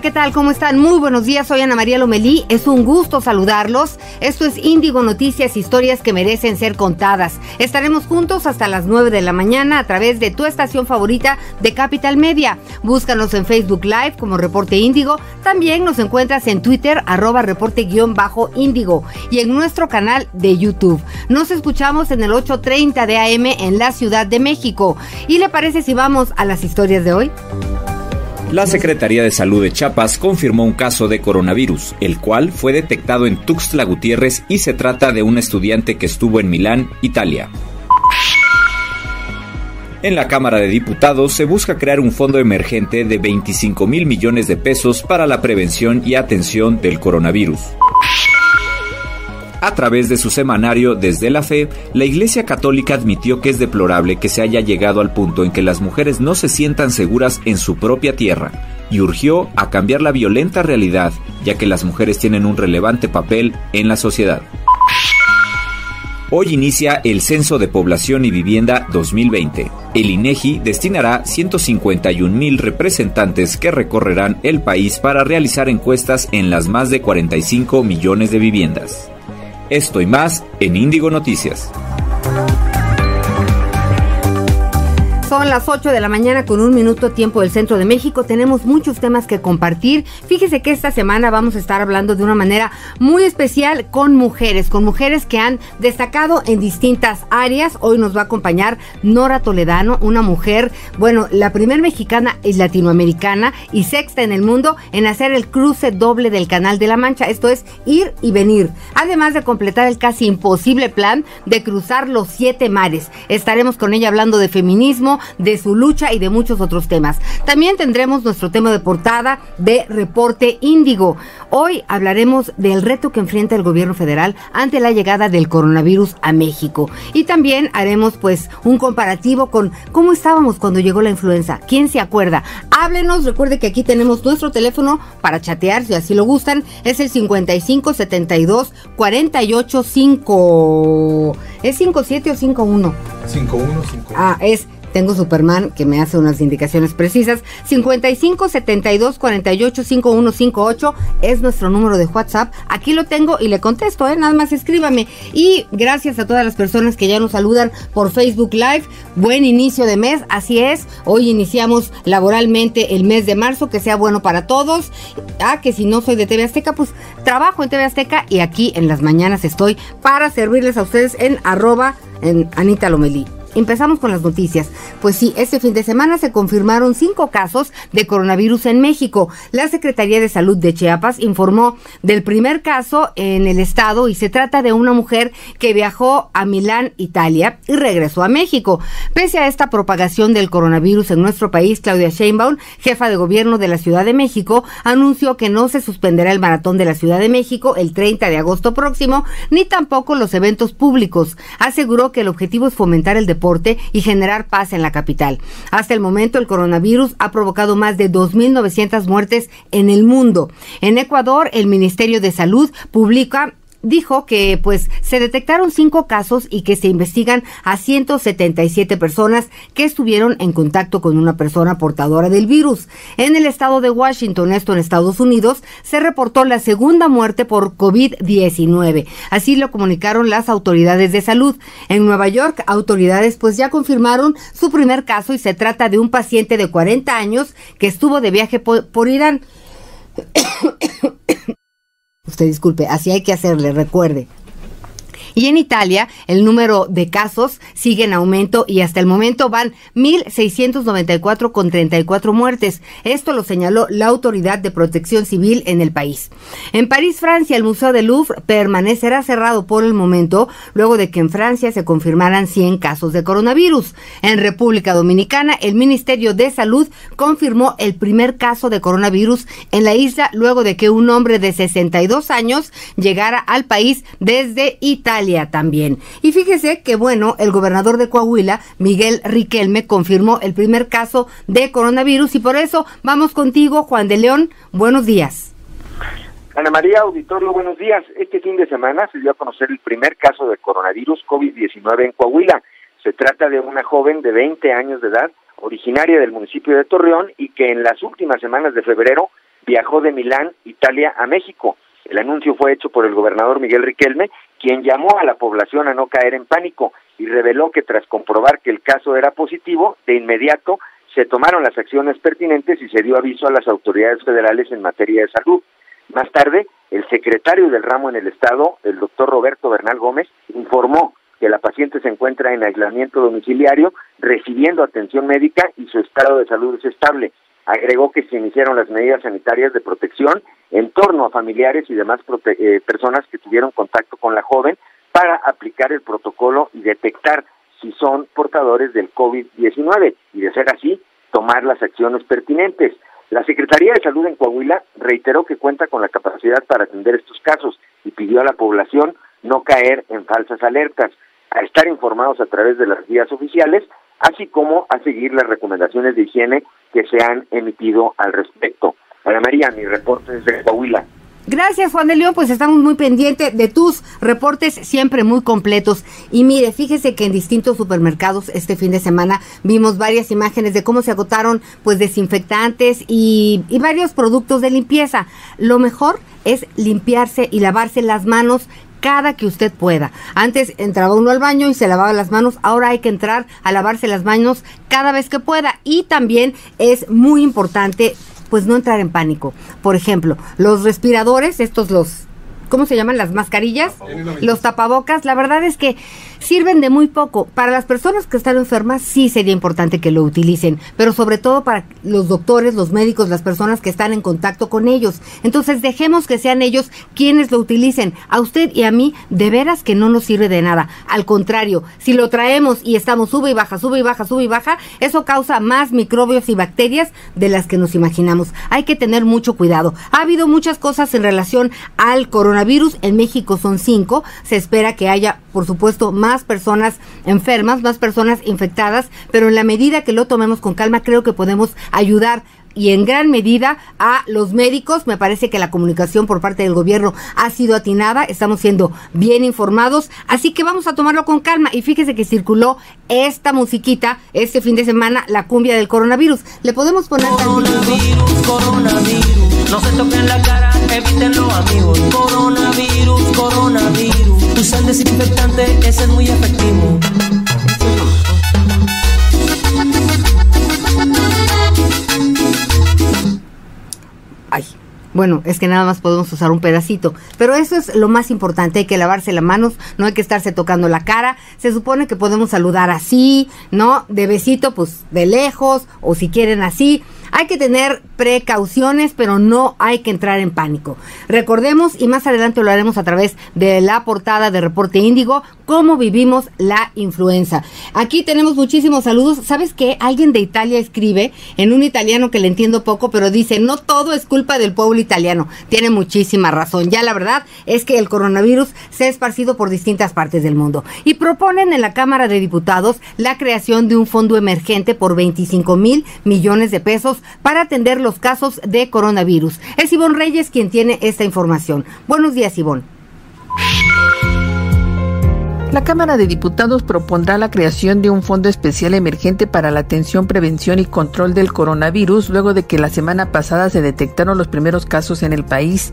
¿Qué tal? ¿Cómo están? Muy buenos días, soy Ana María Lomelí. Es un gusto saludarlos. Esto es Índigo Noticias, historias que merecen ser contadas. Estaremos juntos hasta las 9 de la mañana a través de tu estación favorita de Capital Media. Búscanos en Facebook Live como Reporte Índigo. También nos encuentras en Twitter, arroba reporte-índigo y en nuestro canal de YouTube. Nos escuchamos en el 8.30 de AM en la Ciudad de México. ¿Y le parece si vamos a las historias de hoy? La Secretaría de Salud de Chiapas confirmó un caso de coronavirus, el cual fue detectado en Tuxtla Gutiérrez y se trata de un estudiante que estuvo en Milán, Italia. En la Cámara de Diputados se busca crear un fondo emergente de 25 mil millones de pesos para la prevención y atención del coronavirus. A través de su semanario Desde la Fe, la Iglesia Católica admitió que es deplorable que se haya llegado al punto en que las mujeres no se sientan seguras en su propia tierra y urgió a cambiar la violenta realidad, ya que las mujeres tienen un relevante papel en la sociedad. Hoy inicia el Censo de Población y Vivienda 2020. El INEGI destinará 151 mil representantes que recorrerán el país para realizar encuestas en las más de 45 millones de viviendas. Esto y más en Índigo Noticias. Son las 8 de la mañana con un minuto tiempo del centro de México. Tenemos muchos temas que compartir. Fíjese que esta semana vamos a estar hablando de una manera muy especial con mujeres, con mujeres que han destacado en distintas áreas. Hoy nos va a acompañar Nora Toledano, una mujer, bueno, la primer mexicana y latinoamericana y sexta en el mundo en hacer el cruce doble del Canal de la Mancha. Esto es ir y venir. Además de completar el casi imposible plan de cruzar los siete mares. Estaremos con ella hablando de feminismo de su lucha y de muchos otros temas. También tendremos nuestro tema de portada de Reporte Índigo. Hoy hablaremos del reto que enfrenta el gobierno federal ante la llegada del coronavirus a México. Y también haremos pues un comparativo con cómo estábamos cuando llegó la influenza. ¿Quién se acuerda? Háblenos, recuerde que aquí tenemos nuestro teléfono para chatear si así lo gustan. Es el 55 72 48 5. ¿Es 57 o 51? 51 Ah, es tengo Superman que me hace unas indicaciones precisas. 55 72 48 5158 es nuestro número de WhatsApp. Aquí lo tengo y le contesto, ¿eh? Nada más escríbame. Y gracias a todas las personas que ya nos saludan por Facebook Live. Buen inicio de mes, así es. Hoy iniciamos laboralmente el mes de marzo, que sea bueno para todos. Ah, que si no soy de TV Azteca, pues trabajo en TV Azteca y aquí en las mañanas estoy para servirles a ustedes en arroba Anita Lomelí. Empezamos con las noticias. Pues sí, este fin de semana se confirmaron cinco casos de coronavirus en México. La Secretaría de Salud de Chiapas informó del primer caso en el estado y se trata de una mujer que viajó a Milán, Italia y regresó a México. Pese a esta propagación del coronavirus en nuestro país, Claudia Sheinbaum, jefa de gobierno de la Ciudad de México, anunció que no se suspenderá el maratón de la Ciudad de México el 30 de agosto próximo, ni tampoco los eventos públicos. Aseguró que el objetivo es fomentar el deporte y generar paz en la capital. Hasta el momento, el coronavirus ha provocado más de 2.900 muertes en el mundo. En Ecuador, el Ministerio de Salud publica dijo que pues se detectaron cinco casos y que se investigan a 177 personas que estuvieron en contacto con una persona portadora del virus. En el estado de Washington, esto en Estados Unidos, se reportó la segunda muerte por COVID-19. Así lo comunicaron las autoridades de salud. En Nueva York, autoridades pues ya confirmaron su primer caso y se trata de un paciente de 40 años que estuvo de viaje por, por Irán. Usted disculpe, así hay que hacerle, recuerde. Y en Italia, el número de casos sigue en aumento y hasta el momento van 1.694 con 34 muertes. Esto lo señaló la Autoridad de Protección Civil en el país. En París, Francia, el Museo del Louvre permanecerá cerrado por el momento, luego de que en Francia se confirmaran 100 casos de coronavirus. En República Dominicana, el Ministerio de Salud confirmó el primer caso de coronavirus en la isla, luego de que un hombre de 62 años llegara al país desde Italia. También. Y fíjese que, bueno, el gobernador de Coahuila, Miguel Riquelme, confirmó el primer caso de coronavirus y por eso vamos contigo, Juan de León. Buenos días. Ana María Auditorio, buenos días. Este fin de semana se dio a conocer el primer caso de coronavirus COVID-19 en Coahuila. Se trata de una joven de 20 años de edad, originaria del municipio de Torreón y que en las últimas semanas de febrero viajó de Milán, Italia, a México. El anuncio fue hecho por el gobernador Miguel Riquelme, quien llamó a la población a no caer en pánico y reveló que tras comprobar que el caso era positivo, de inmediato se tomaron las acciones pertinentes y se dio aviso a las autoridades federales en materia de salud. Más tarde, el secretario del ramo en el Estado, el doctor Roberto Bernal Gómez, informó que la paciente se encuentra en aislamiento domiciliario, recibiendo atención médica y su estado de salud es estable. Agregó que se iniciaron las medidas sanitarias de protección en torno a familiares y demás eh, personas que tuvieron contacto con la joven para aplicar el protocolo y detectar si son portadores del COVID-19 y de ser así, tomar las acciones pertinentes. La Secretaría de Salud en Coahuila reiteró que cuenta con la capacidad para atender estos casos y pidió a la población no caer en falsas alertas, a estar informados a través de las vías oficiales, así como a seguir las recomendaciones de higiene que se han emitido al respecto. Ana María, mi reporte desde Coahuila. Gracias, Juan de León. Pues estamos muy pendientes de tus reportes, siempre muy completos. Y mire, fíjese que en distintos supermercados este fin de semana vimos varias imágenes de cómo se agotaron pues desinfectantes y, y varios productos de limpieza. Lo mejor es limpiarse y lavarse las manos cada que usted pueda. Antes entraba uno al baño y se lavaba las manos, ahora hay que entrar a lavarse las manos cada vez que pueda. Y también es muy importante pues no entrar en pánico. Por ejemplo, los respiradores, estos los ¿cómo se llaman? Las mascarillas, los tapabocas, la verdad es que sirven de muy poco. Para las personas que están enfermas sí sería importante que lo utilicen, pero sobre todo para los doctores, los médicos, las personas que están en contacto con ellos. Entonces dejemos que sean ellos quienes lo utilicen. A usted y a mí de veras que no nos sirve de nada. Al contrario, si lo traemos y estamos sube y baja, sube y baja, sube y baja, eso causa más microbios y bacterias de las que nos imaginamos. Hay que tener mucho cuidado. Ha habido muchas cosas en relación al coronavirus. En México son cinco. Se espera que haya, por supuesto, más personas enfermas, más personas infectadas, pero en la medida que lo tomemos con calma, creo que podemos ayudar y en gran medida a los médicos. Me parece que la comunicación por parte del gobierno ha sido atinada, estamos siendo bien informados, así que vamos a tomarlo con calma. Y fíjese que circuló esta musiquita este fin de semana, la cumbia del coronavirus. Le podemos poner coronavirus, coronavirus, no se toquen la cara, evítenlo amigos. Coronavirus, coronavirus, usan desinfectante, ese es muy efectivo. Ay, bueno, es que nada más podemos usar un pedacito. Pero eso es lo más importante, hay que lavarse las manos, no hay que estarse tocando la cara. Se supone que podemos saludar así, ¿no? De besito, pues de lejos, o si quieren así. Hay que tener precauciones, pero no hay que entrar en pánico. Recordemos, y más adelante lo haremos a través de la portada de Reporte Índigo, cómo vivimos la influenza. Aquí tenemos muchísimos saludos. ¿Sabes qué? Alguien de Italia escribe en un italiano que le entiendo poco, pero dice, no todo es culpa del pueblo italiano. Tiene muchísima razón. Ya la verdad es que el coronavirus se ha esparcido por distintas partes del mundo. Y proponen en la Cámara de Diputados la creación de un fondo emergente por 25 mil millones de pesos para atender los casos de coronavirus. Es Ivonne Reyes quien tiene esta información. Buenos días, Ivonne. La Cámara de Diputados propondrá la creación de un fondo especial emergente para la atención, prevención y control del coronavirus luego de que la semana pasada se detectaron los primeros casos en el país.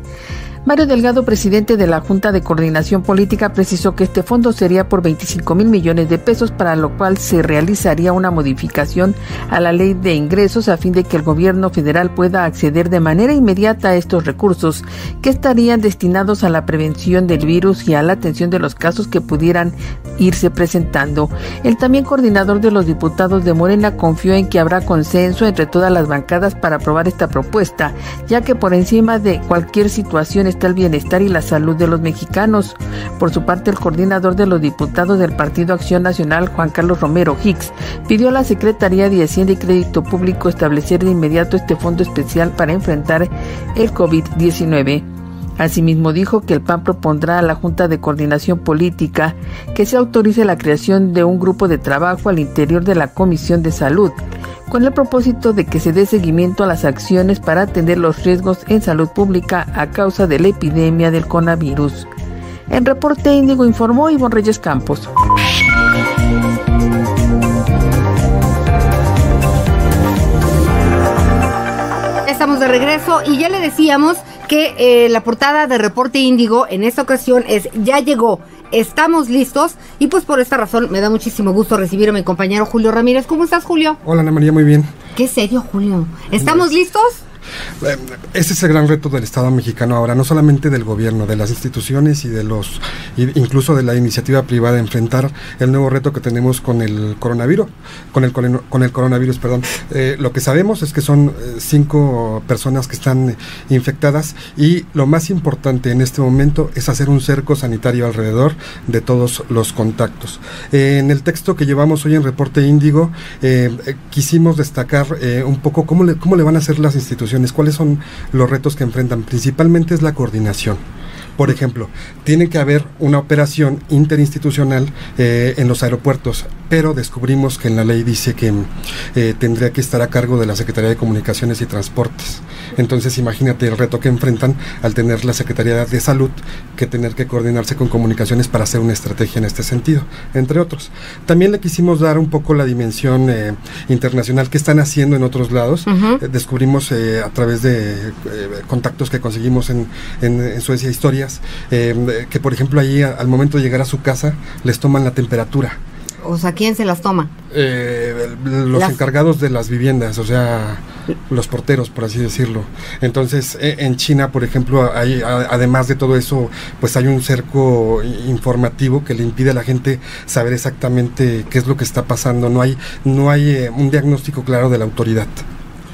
Mario Delgado, presidente de la Junta de Coordinación Política, precisó que este fondo sería por 25 mil millones de pesos, para lo cual se realizaría una modificación a la ley de ingresos a fin de que el gobierno federal pueda acceder de manera inmediata a estos recursos, que estarían destinados a la prevención del virus y a la atención de los casos que pudieran irse presentando. El también coordinador de los diputados de Morena confió en que habrá consenso entre todas las bancadas para aprobar esta propuesta, ya que por encima de cualquier situación está el bienestar y la salud de los mexicanos. Por su parte, el coordinador de los diputados del Partido Acción Nacional, Juan Carlos Romero Hicks, pidió a la Secretaría de Hacienda y Crédito Público establecer de inmediato este fondo especial para enfrentar el COVID-19. Asimismo dijo que el PAN propondrá a la Junta de Coordinación Política que se autorice la creación de un grupo de trabajo al interior de la Comisión de Salud, con el propósito de que se dé seguimiento a las acciones para atender los riesgos en salud pública a causa de la epidemia del coronavirus. En reporte índigo informó Ivonne Reyes Campos. Estamos de regreso y ya le decíamos que eh, la portada de Reporte Índigo en esta ocasión es Ya llegó, estamos listos y pues por esta razón me da muchísimo gusto recibir a mi compañero Julio Ramírez. ¿Cómo estás Julio? Hola Ana María, muy bien. ¿Qué serio Julio? ¿Estamos listos? Eh, ese es el gran reto del Estado mexicano ahora, no solamente del gobierno, de las instituciones y de los, incluso de la iniciativa privada, enfrentar el nuevo reto que tenemos con el coronavirus, con el, con el coronavirus, perdón. Eh, lo que sabemos es que son eh, cinco personas que están infectadas y lo más importante en este momento es hacer un cerco sanitario alrededor de todos los contactos. en el texto que llevamos hoy en Reporte Índigo, quisimos destacar un poco cómo le, cómo le van a hacer las instituciones ¿cuáles son los retos que enfrentan? Principalmente es la coordinación. Por ejemplo, tiene que haber una operación interinstitucional eh, en los aeropuertos, pero descubrimos que en la ley dice que eh, tendría que estar a cargo de la Secretaría de Comunicaciones y Transportes. Entonces imagínate el reto que enfrentan al tener la Secretaría de Salud que tener que coordinarse con comunicaciones para hacer una estrategia en este sentido, entre otros. También le quisimos dar un poco la dimensión eh, internacional que están haciendo en otros lados. descubrimos a través de contactos que conseguimos en, en Suecia Historia eh, que por ejemplo allí al momento de llegar a su casa les toman la temperatura. O sea, ¿quién se las toma? Eh, los encargados de las viviendas, o sea, los porteros, por así decirlo. Entonces, e, en China, por ejemplo, hay, además de todo eso, pues hay un cerco informativo que le impide a la gente saber exactamente qué es lo que está pasando. No hay, no hay eh, un diagnóstico claro de la autoridad.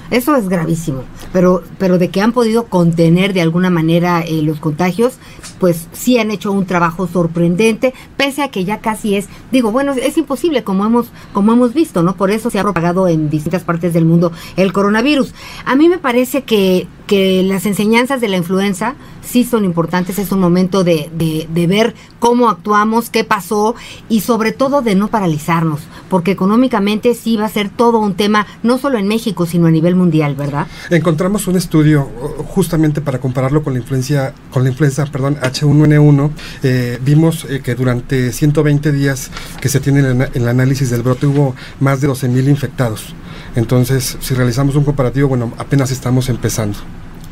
Eso es gravísimo, pero, pero de que han podido contener de alguna manera eh, los contagios, pues sí han hecho un trabajo sorprendente, pese a que ya casi es, digo, bueno, es imposible como hemos, como hemos visto, ¿no? Por eso se ha propagado en distintas partes del mundo el coronavirus. A mí me parece que, que las enseñanzas de la influenza sí son importantes, es un momento de, de, ver cómo actuamos, qué pasó y sobre todo de no paralizarnos, porque económicamente sí va a ser todo un tema, no solo en México, sino a nivel mundial, ¿verdad? Encontramos un estudio justamente para compararlo con la influencia, con la influenza, perdón, H1N1. Eh, vimos eh, que durante 120 días que se tiene en el análisis del brote hubo más de 12 mil infectados. Entonces, si realizamos un comparativo, bueno, apenas estamos empezando.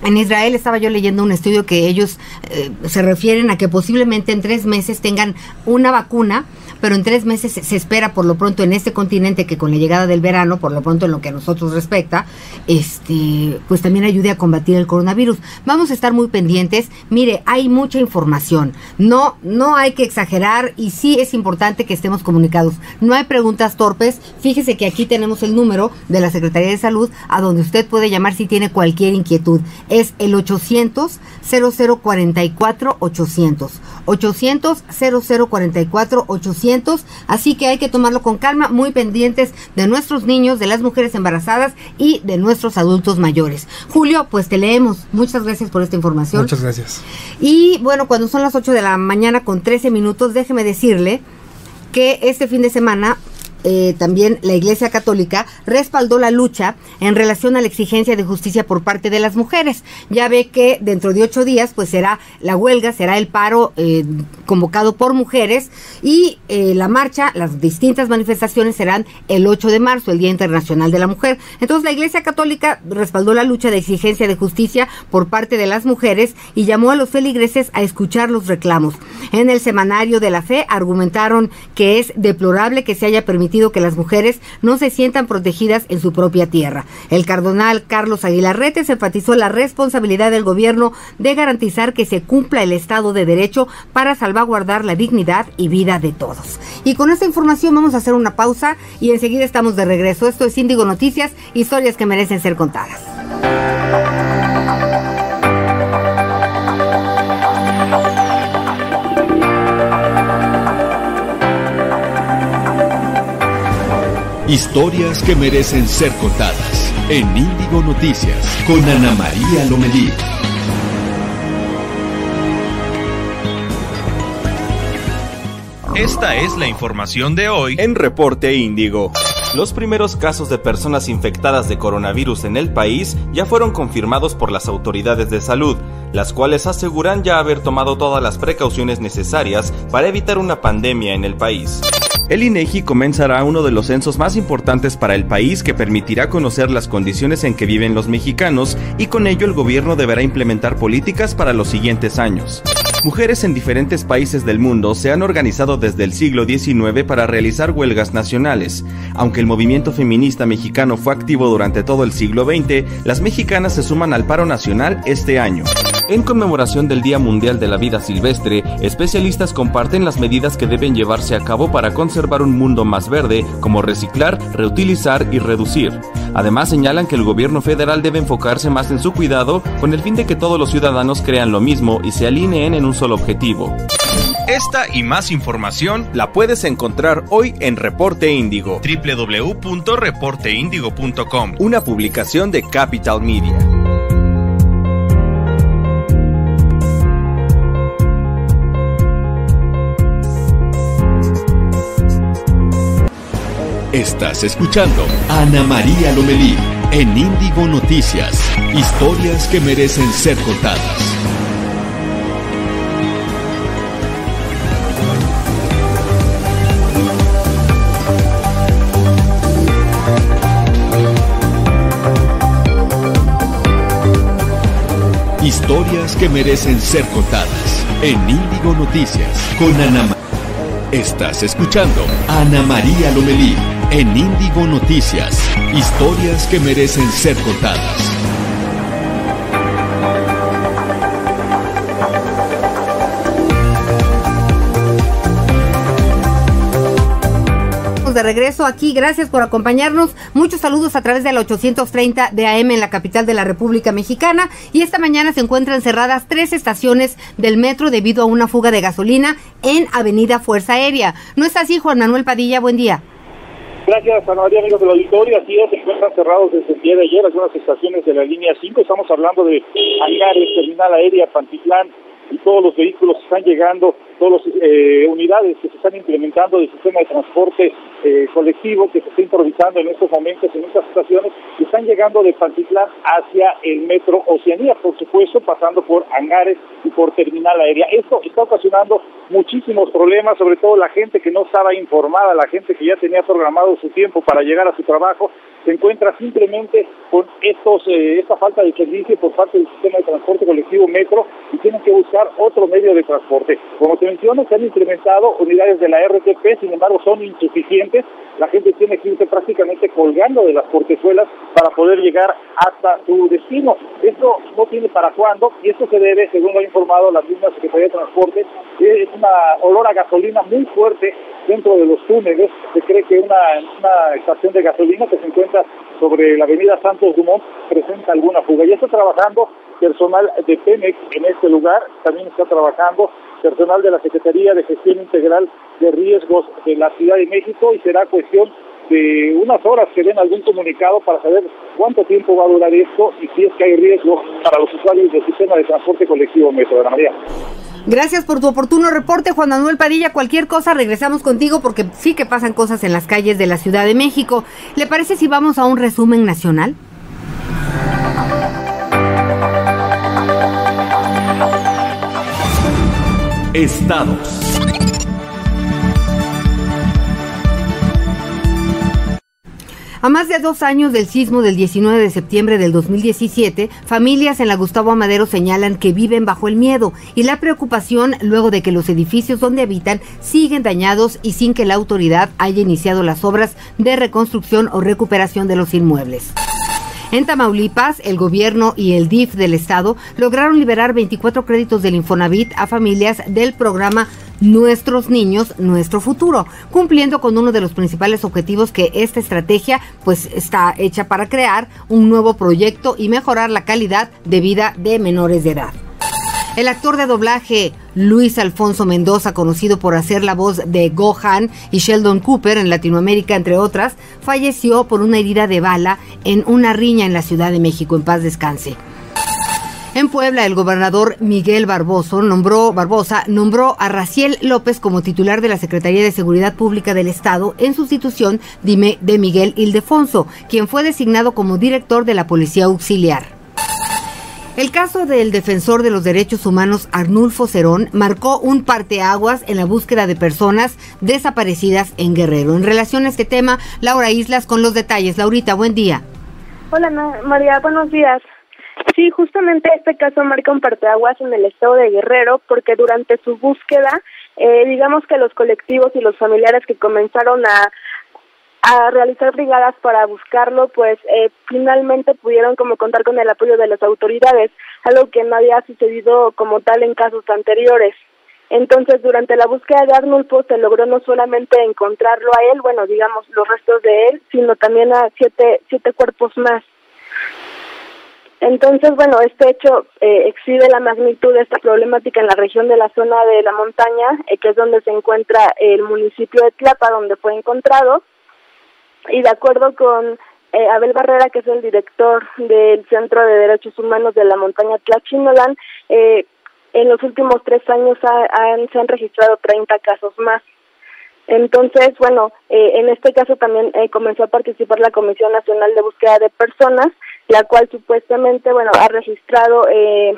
En Israel estaba yo leyendo un estudio que ellos eh, se refieren a que posiblemente en tres meses tengan una vacuna, pero en tres meses se, espera por lo pronto en este continente que con la llegada del verano, por lo pronto en lo que a nosotros respecta, este, pues también ayude a combatir el coronavirus. Vamos a estar muy pendientes. Mire, hay mucha información. No, no hay que exagerar y sí es importante que estemos comunicados. No hay preguntas torpes. Fíjese que aquí tenemos el número de la Secretaría de Salud a donde usted puede llamar si tiene cualquier inquietud es el 800 0044 800. 800 0044 800. Así que hay que tomarlo con calma, muy pendientes de nuestros niños, de las mujeres embarazadas y de nuestros adultos mayores. Julio, pues te leemos. Muchas gracias por esta información. Muchas gracias. Y bueno, cuando son las 8 de la mañana con 13 minutos, déjeme decirle que este fin de semana eh, también la Iglesia Católica respaldó la lucha en relación a la exigencia de justicia por parte de las mujeres. Ya ve que dentro de ocho días, pues será la huelga, será el paro eh, convocado por mujeres y eh, la marcha, las distintas manifestaciones serán el 8 de marzo, el Día Internacional de la Mujer. Entonces la Iglesia Católica respaldó la lucha de exigencia de justicia por parte de las mujeres y llamó a los feligreses a escuchar los reclamos. En el semanario de la fe argumentaron que es deplorable que se haya permitido que las mujeres no se sientan protegidas en su propia tierra. El cardenal Carlos Aguilar Retes enfatizó la responsabilidad del gobierno de garantizar que se cumpla el Estado de Derecho para salvaguardar la dignidad y vida de todos. Y con esta información vamos a hacer una pausa y enseguida estamos de regreso. Esto es Índigo Noticias, historias que merecen ser contadas. Historias que merecen ser contadas en Índigo Noticias con Ana María Lomelí. Esta es la información de hoy en Reporte Índigo. Los primeros casos de personas infectadas de coronavirus en el país ya fueron confirmados por las autoridades de salud, las cuales aseguran ya haber tomado todas las precauciones necesarias para evitar una pandemia en el país. El INEGI comenzará uno de los censos más importantes para el país que permitirá conocer las condiciones en que viven los mexicanos y con ello el gobierno deberá implementar políticas para los siguientes años. Mujeres en diferentes países del mundo se han organizado desde el siglo XIX para realizar huelgas nacionales. Aunque el movimiento feminista mexicano fue activo durante todo el siglo XX, las mexicanas se suman al paro nacional este año. En conmemoración del Día Mundial de la Vida Silvestre, especialistas comparten las medidas que deben llevarse a cabo para conservar un mundo más verde, como reciclar, reutilizar y reducir. Además señalan que el gobierno federal debe enfocarse más en su cuidado con el fin de que todos los ciudadanos crean lo mismo y se alineen en un solo objetivo. Esta y más información la puedes encontrar hoy en Reporte Índigo. www.reporteindigo.com. Una publicación de Capital Media. Estás escuchando Ana María Lomelí en Índigo Noticias. Historias que merecen ser contadas. Historias que merecen ser contadas en Índigo Noticias con Ana. Estás escuchando Ana María Lomelí en Índigo Noticias. Historias que merecen ser contadas. de regreso aquí. Gracias por acompañarnos. Muchos saludos a través de la 830 de AM en la capital de la República Mexicana. Y esta mañana se encuentran cerradas tres estaciones del metro debido a una fuga de gasolina en Avenida Fuerza Aérea. ¿No es así, Juan Manuel Padilla? Buen día. Gracias, Ana María, amigos del auditorio. Así se encuentran cerrados desde el día de ayer algunas estaciones de la línea 5. Estamos hablando de Hangares, Terminal Aérea, Pantitlán, y todos los vehículos están llegando, todas las eh, unidades que se están implementando del sistema de transporte eh, colectivo que se está improvisando en estos momentos en estas estaciones, están llegando de Pantitlán hacia el metro Oceanía, por supuesto, pasando por hangares y por terminal aérea. Esto está ocasionando muchísimos problemas, sobre todo la gente que no estaba informada, la gente que ya tenía programado su tiempo para llegar a su trabajo, se encuentra simplemente con estos eh, esta falta de servicio por parte del sistema de transporte colectivo Metro y tienen que buscar otro medio de transporte. Como te menciono, se han implementado unidades de la RTP, sin embargo son insuficientes. La gente tiene que irse prácticamente colgando de las portezuelas para poder llegar hasta su destino. Esto no tiene para cuándo y esto se debe, según lo ha informado la misma Secretaría de Transporte, es una olor a gasolina muy fuerte dentro de los túneles. Se cree que una, estación de gasolina que se encuentra sobre la avenida Santos Dumont presenta alguna fuga. Ya está trabajando personal de Pemex en este lugar, también está trabajando personal de la Secretaría de Gestión Integral de Riesgos de la Ciudad de México y será cuestión de unas horas que den algún comunicado para saber cuánto tiempo va a durar esto y si es que hay riesgo para los usuarios del sistema de transporte colectivo Metro de la María. Gracias por tu oportuno reporte, Juan Manuel Padilla. Cualquier cosa, regresamos contigo porque sí que pasan cosas en las calles de la Ciudad de México. ¿Le parece si vamos a un resumen nacional? Estados. A más de dos años del sismo del 19 de septiembre del 2017, familias en la Gustavo Amadero señalan que viven bajo el miedo y la preocupación luego de que los edificios donde habitan siguen dañados y sin que la autoridad haya iniciado las obras de reconstrucción o recuperación de los inmuebles. En Tamaulipas, el gobierno y el DIF del estado lograron liberar 24 créditos del Infonavit a familias del programa Nuestros niños, nuestro futuro, cumpliendo con uno de los principales objetivos que esta estrategia pues está hecha para crear un nuevo proyecto y mejorar la calidad de vida de menores de edad. El actor de doblaje Luis Alfonso Mendoza, conocido por hacer la voz de Gohan y Sheldon Cooper en Latinoamérica, entre otras, falleció por una herida de bala en una riña en la Ciudad de México. En paz descanse. En Puebla, el gobernador Miguel Barboso nombró, Barbosa nombró a Raciel López como titular de la Secretaría de Seguridad Pública del Estado en sustitución de Miguel Ildefonso, quien fue designado como director de la Policía Auxiliar. El caso del defensor de los derechos humanos Arnulfo Cerón marcó un parteaguas en la búsqueda de personas desaparecidas en Guerrero. En relación a este tema, Laura Islas con los detalles. Laurita, buen día. Hola María, buenos días. Sí, justamente este caso marca un parteaguas en el estado de Guerrero porque durante su búsqueda, eh, digamos que los colectivos y los familiares que comenzaron a, a realizar brigadas para buscarlo, pues eh, finalmente pudieron como contar con el apoyo de las autoridades, algo que no había sucedido como tal en casos anteriores. Entonces, durante la búsqueda de Arnulfo se logró no solamente encontrarlo a él, bueno, digamos, los restos de él, sino también a siete, siete cuerpos más. Entonces, bueno, este hecho eh, exhibe la magnitud de esta problemática en la región de la zona de la montaña, eh, que es donde se encuentra el municipio de Tlapa, donde fue encontrado. Y de acuerdo con eh, Abel Barrera, que es el director del Centro de Derechos Humanos de la montaña Tlachinolan, eh, en los últimos tres años se han registrado 30 casos más. Entonces, bueno, en este caso también comenzó a participar la Comisión Nacional de Búsqueda de Personas, la cual supuestamente, bueno, ha registrado eh,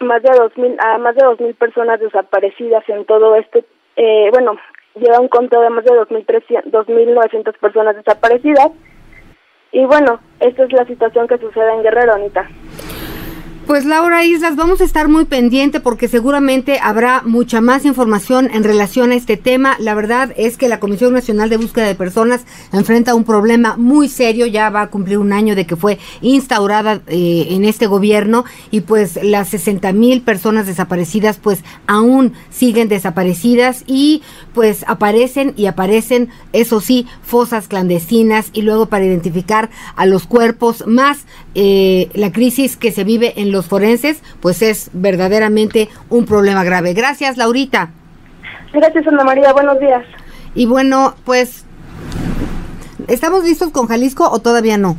más de dos mil, a más de dos mil personas desaparecidas en todo este, eh, bueno, lleva un conteo de más de dos mil dos mil novecientas personas desaparecidas. Y bueno, esta es la situación que sucede en Guerrero, Anita. Pues Laura Islas, vamos a estar muy pendiente porque seguramente habrá mucha más información en relación a este tema. La verdad es que la Comisión Nacional de Búsqueda de Personas enfrenta un problema muy serio, ya va a cumplir un año de que fue instaurada eh, en este gobierno y pues las 60 mil personas desaparecidas pues aún siguen desaparecidas y pues aparecen y aparecen, eso sí, fosas clandestinas y luego para identificar a los cuerpos más eh, la crisis que se vive en los forenses, pues es verdaderamente un problema grave. Gracias, Laurita. Gracias, Ana María. Buenos días. Y bueno, pues, ¿estamos listos con Jalisco o todavía no?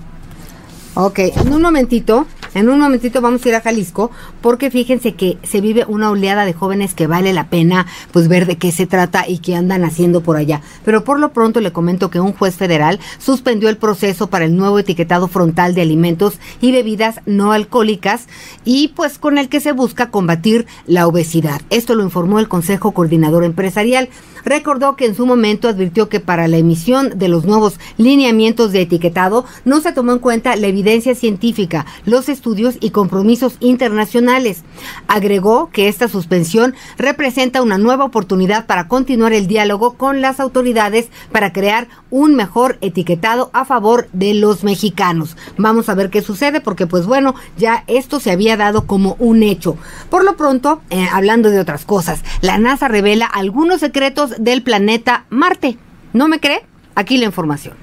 Ok, en un momentito en un momentito vamos a ir a Jalisco porque fíjense que se vive una oleada de jóvenes que vale la pena pues ver de qué se trata y qué andan haciendo por allá. Pero por lo pronto le comento que un juez federal suspendió el proceso para el nuevo etiquetado frontal de alimentos y bebidas no alcohólicas y pues con el que se busca combatir la obesidad. Esto lo informó el Consejo Coordinador Empresarial. Recordó que en su momento advirtió que para la emisión de los nuevos lineamientos de etiquetado no se tomó en cuenta la evidencia científica, los estudios y compromisos internacionales. Agregó que esta suspensión representa una nueva oportunidad para continuar el diálogo con las autoridades para crear un mejor etiquetado a favor de los mexicanos. Vamos a ver qué sucede porque pues bueno, ya esto se había dado como un hecho. Por lo pronto, eh, hablando de otras cosas, la NASA revela algunos secretos del planeta Marte. ¿No me cree? Aquí la información.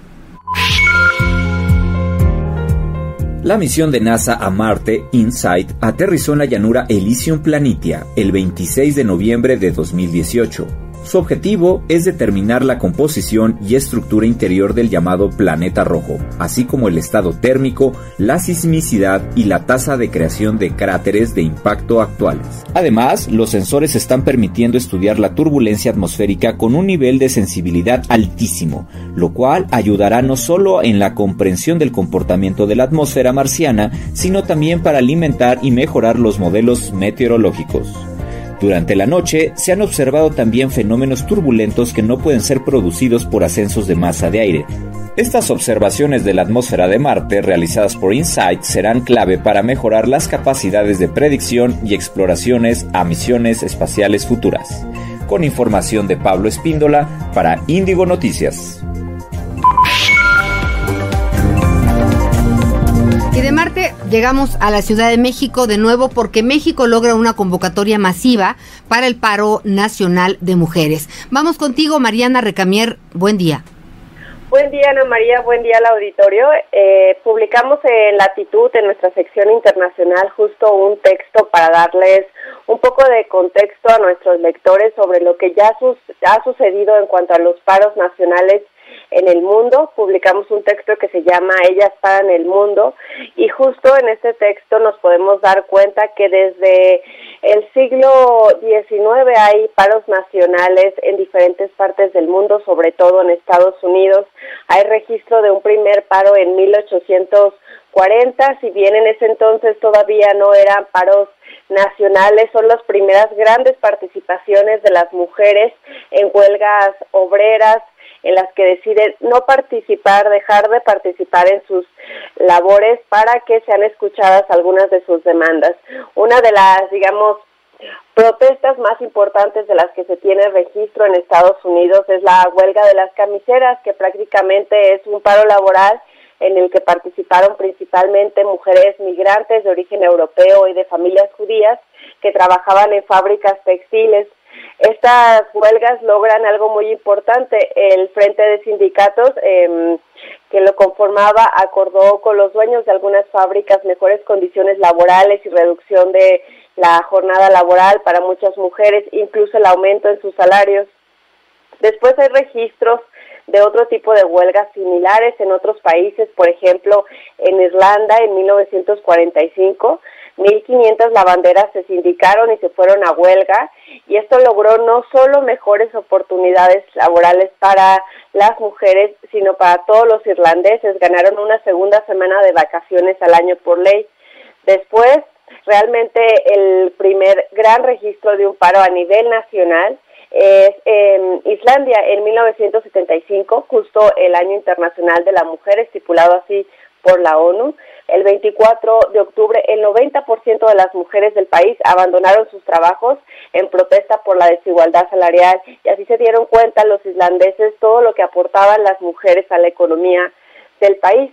La misión de NASA a Marte, InSight, aterrizó en la llanura Elysium Planitia el 26 de noviembre de 2018 su objetivo es determinar la composición y estructura interior del llamado planeta rojo, así como el estado térmico, la sismicidad y la tasa de creación de cráteres de impacto actuales. Además, los sensores están permitiendo estudiar la turbulencia atmosférica con un nivel de sensibilidad altísimo, lo cual ayudará no solo en la comprensión del comportamiento de la atmósfera marciana, sino también para alimentar y mejorar los modelos meteorológicos. Durante la noche se han observado también fenómenos turbulentos que no pueden ser producidos por ascensos de masa de aire. Estas observaciones de la atmósfera de Marte realizadas por InSight serán clave para mejorar las capacidades de predicción y exploraciones a misiones espaciales futuras. Con información de Pablo Espíndola para Índigo Noticias. De Marte llegamos a la Ciudad de México de nuevo porque México logra una convocatoria masiva para el paro nacional de mujeres. Vamos contigo, Mariana Recamier. Buen día. Buen día, Ana María. Buen día al auditorio. Eh, publicamos en Latitud, en nuestra sección internacional, justo un texto para darles un poco de contexto a nuestros lectores sobre lo que ya ha sucedido en cuanto a los paros nacionales en el mundo. Publicamos un texto que se llama Ellas paran el mundo y justo en este texto nos podemos dar cuenta que desde el siglo XIX hay paros nacionales en diferentes partes del mundo, sobre todo en Estados Unidos. Hay registro de un primer paro en 1840, si bien en ese entonces todavía no eran paros nacionales son las primeras grandes participaciones de las mujeres en huelgas obreras en las que deciden no participar, dejar de participar en sus labores para que sean escuchadas algunas de sus demandas. Una de las, digamos, protestas más importantes de las que se tiene registro en Estados Unidos es la huelga de las camiseras, que prácticamente es un paro laboral en el que participaron principalmente mujeres migrantes de origen europeo y de familias judías que trabajaban en fábricas textiles. Estas huelgas logran algo muy importante. El Frente de Sindicatos eh, que lo conformaba acordó con los dueños de algunas fábricas mejores condiciones laborales y reducción de la jornada laboral para muchas mujeres, incluso el aumento en sus salarios. Después hay registros de otro tipo de huelgas similares en otros países, por ejemplo, en Irlanda en 1945, 1.500 lavanderas se sindicaron y se fueron a huelga y esto logró no solo mejores oportunidades laborales para las mujeres, sino para todos los irlandeses. Ganaron una segunda semana de vacaciones al año por ley. Después, realmente el primer gran registro de un paro a nivel nacional es en Islandia en 1975, justo el año internacional de la mujer, estipulado así por la ONU. El 24 de octubre, el 90% de las mujeres del país abandonaron sus trabajos en protesta por la desigualdad salarial y así se dieron cuenta los islandeses todo lo que aportaban las mujeres a la economía del país.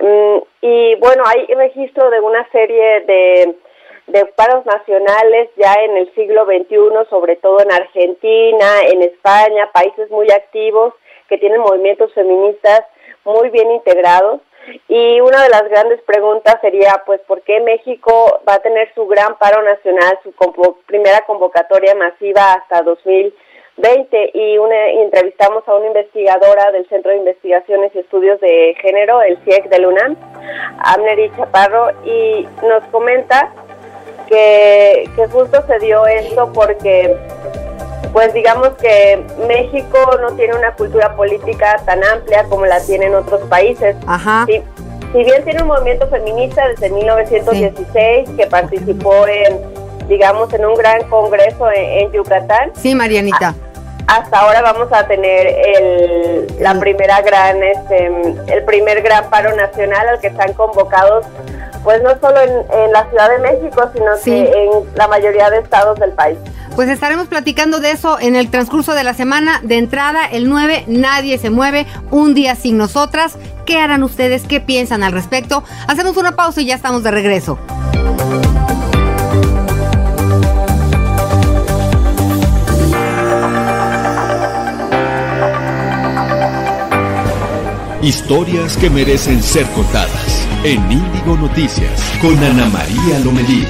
Mm, y bueno, hay registro de una serie de de paros nacionales ya en el siglo XXI, sobre todo en Argentina, en España, países muy activos que tienen movimientos feministas muy bien integrados. Y una de las grandes preguntas sería, pues, ¿por qué México va a tener su gran paro nacional, su primera convocatoria masiva hasta 2020? Y una, entrevistamos a una investigadora del Centro de Investigaciones y Estudios de Género, el CIEC de UNAM, Amneri Chaparro, y nos comenta que, justo se dio esto porque pues digamos que México no tiene una cultura política tan amplia como la tienen otros países. Ajá. Si, bien tiene un movimiento feminista desde 1916 que participó en, digamos, en un gran congreso en, Yucatán. Sí, Marianita. Hasta ahora vamos a tener el, la primera gran, este, el primer gran paro nacional al que están convocados pues no solo en, la Ciudad de México, sino que en la mayoría de estados del país. Pues estaremos platicando de eso en el transcurso de la semana. De entrada, el 9, nadie se mueve, un día sin nosotras. ¿Qué harán ustedes? ¿Qué piensan al respecto? Hacemos una pausa y ya estamos de regreso. Historias que merecen ser contadas en Índigo Noticias con Ana María Lomelí.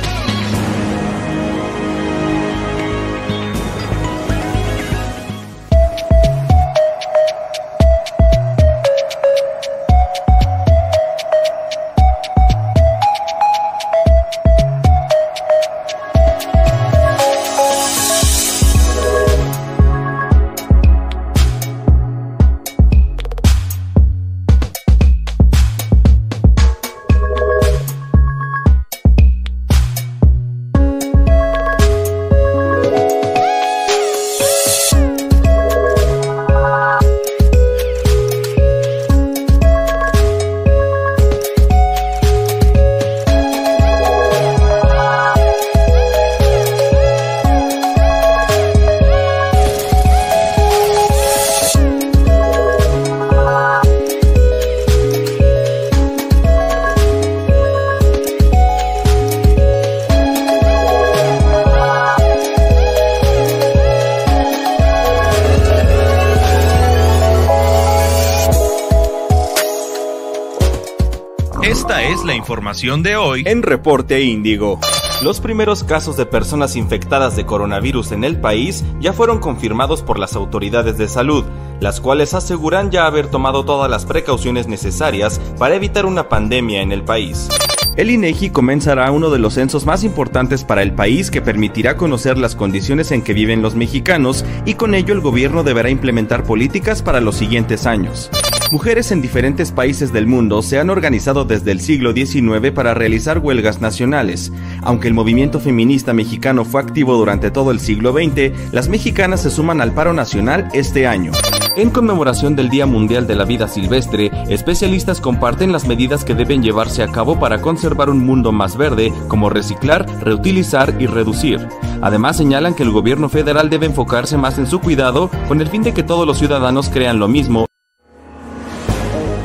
De hoy en Reporte Índigo. Los primeros casos de personas infectadas de coronavirus en el país ya fueron confirmados por las autoridades de salud, las cuales aseguran ya haber tomado todas las precauciones necesarias para evitar una pandemia en el país. El INEGI comenzará uno de los censos más importantes para el país que permitirá conocer las condiciones en que viven los mexicanos y con ello el gobierno deberá implementar políticas para los siguientes años. Mujeres en diferentes países del mundo se han organizado desde el siglo XIX para realizar huelgas nacionales. Aunque el movimiento feminista mexicano fue activo durante todo el siglo XX, las mexicanas se suman al paro nacional este año. En conmemoración del Día Mundial de la Vida Silvestre, especialistas comparten las medidas que deben llevarse a cabo para conservar un mundo más verde, como reciclar, reutilizar y reducir. Además señalan que el gobierno federal debe enfocarse más en su cuidado con el fin de que todos los ciudadanos crean lo mismo.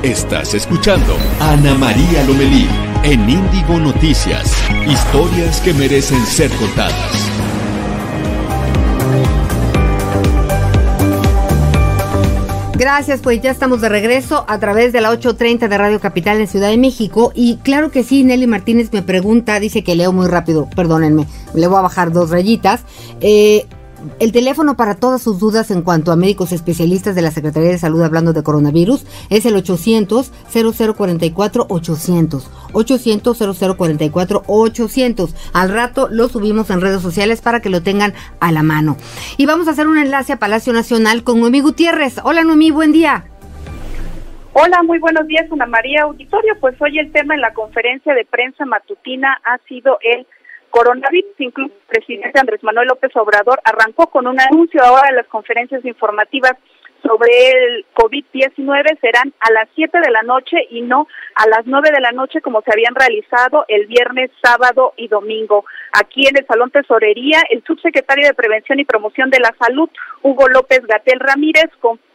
Estás escuchando Ana María Lomelí en Índigo Noticias. Historias que merecen ser contadas. Gracias, pues ya estamos de regreso a través de la 8.30 de Radio Capital en Ciudad de México. Y claro que sí, Nelly Martínez me pregunta, dice que leo muy rápido, perdónenme, le voy a bajar dos rayitas. Eh, el teléfono para todas sus dudas en cuanto a médicos especialistas de la Secretaría de Salud hablando de coronavirus es el 800 0044 800 800 0044 800. Al rato lo subimos en redes sociales para que lo tengan a la mano. Y vamos a hacer un enlace a Palacio Nacional con Noemí Gutiérrez. Hola Noemí, buen día. Hola, muy buenos días, Ana María Auditorio. Pues hoy el tema en la conferencia de prensa matutina ha sido el coronavirus. Incluso el presidente Andrés Manuel López Obrador arrancó con un anuncio ahora en las conferencias informativas sobre el COVID-19 serán a las 7 de la noche y no a las 9 de la noche como se habían realizado el viernes, sábado y domingo. Aquí en el Salón Tesorería, el subsecretario de Prevención y Promoción de la Salud, Hugo López Gatel Ramírez,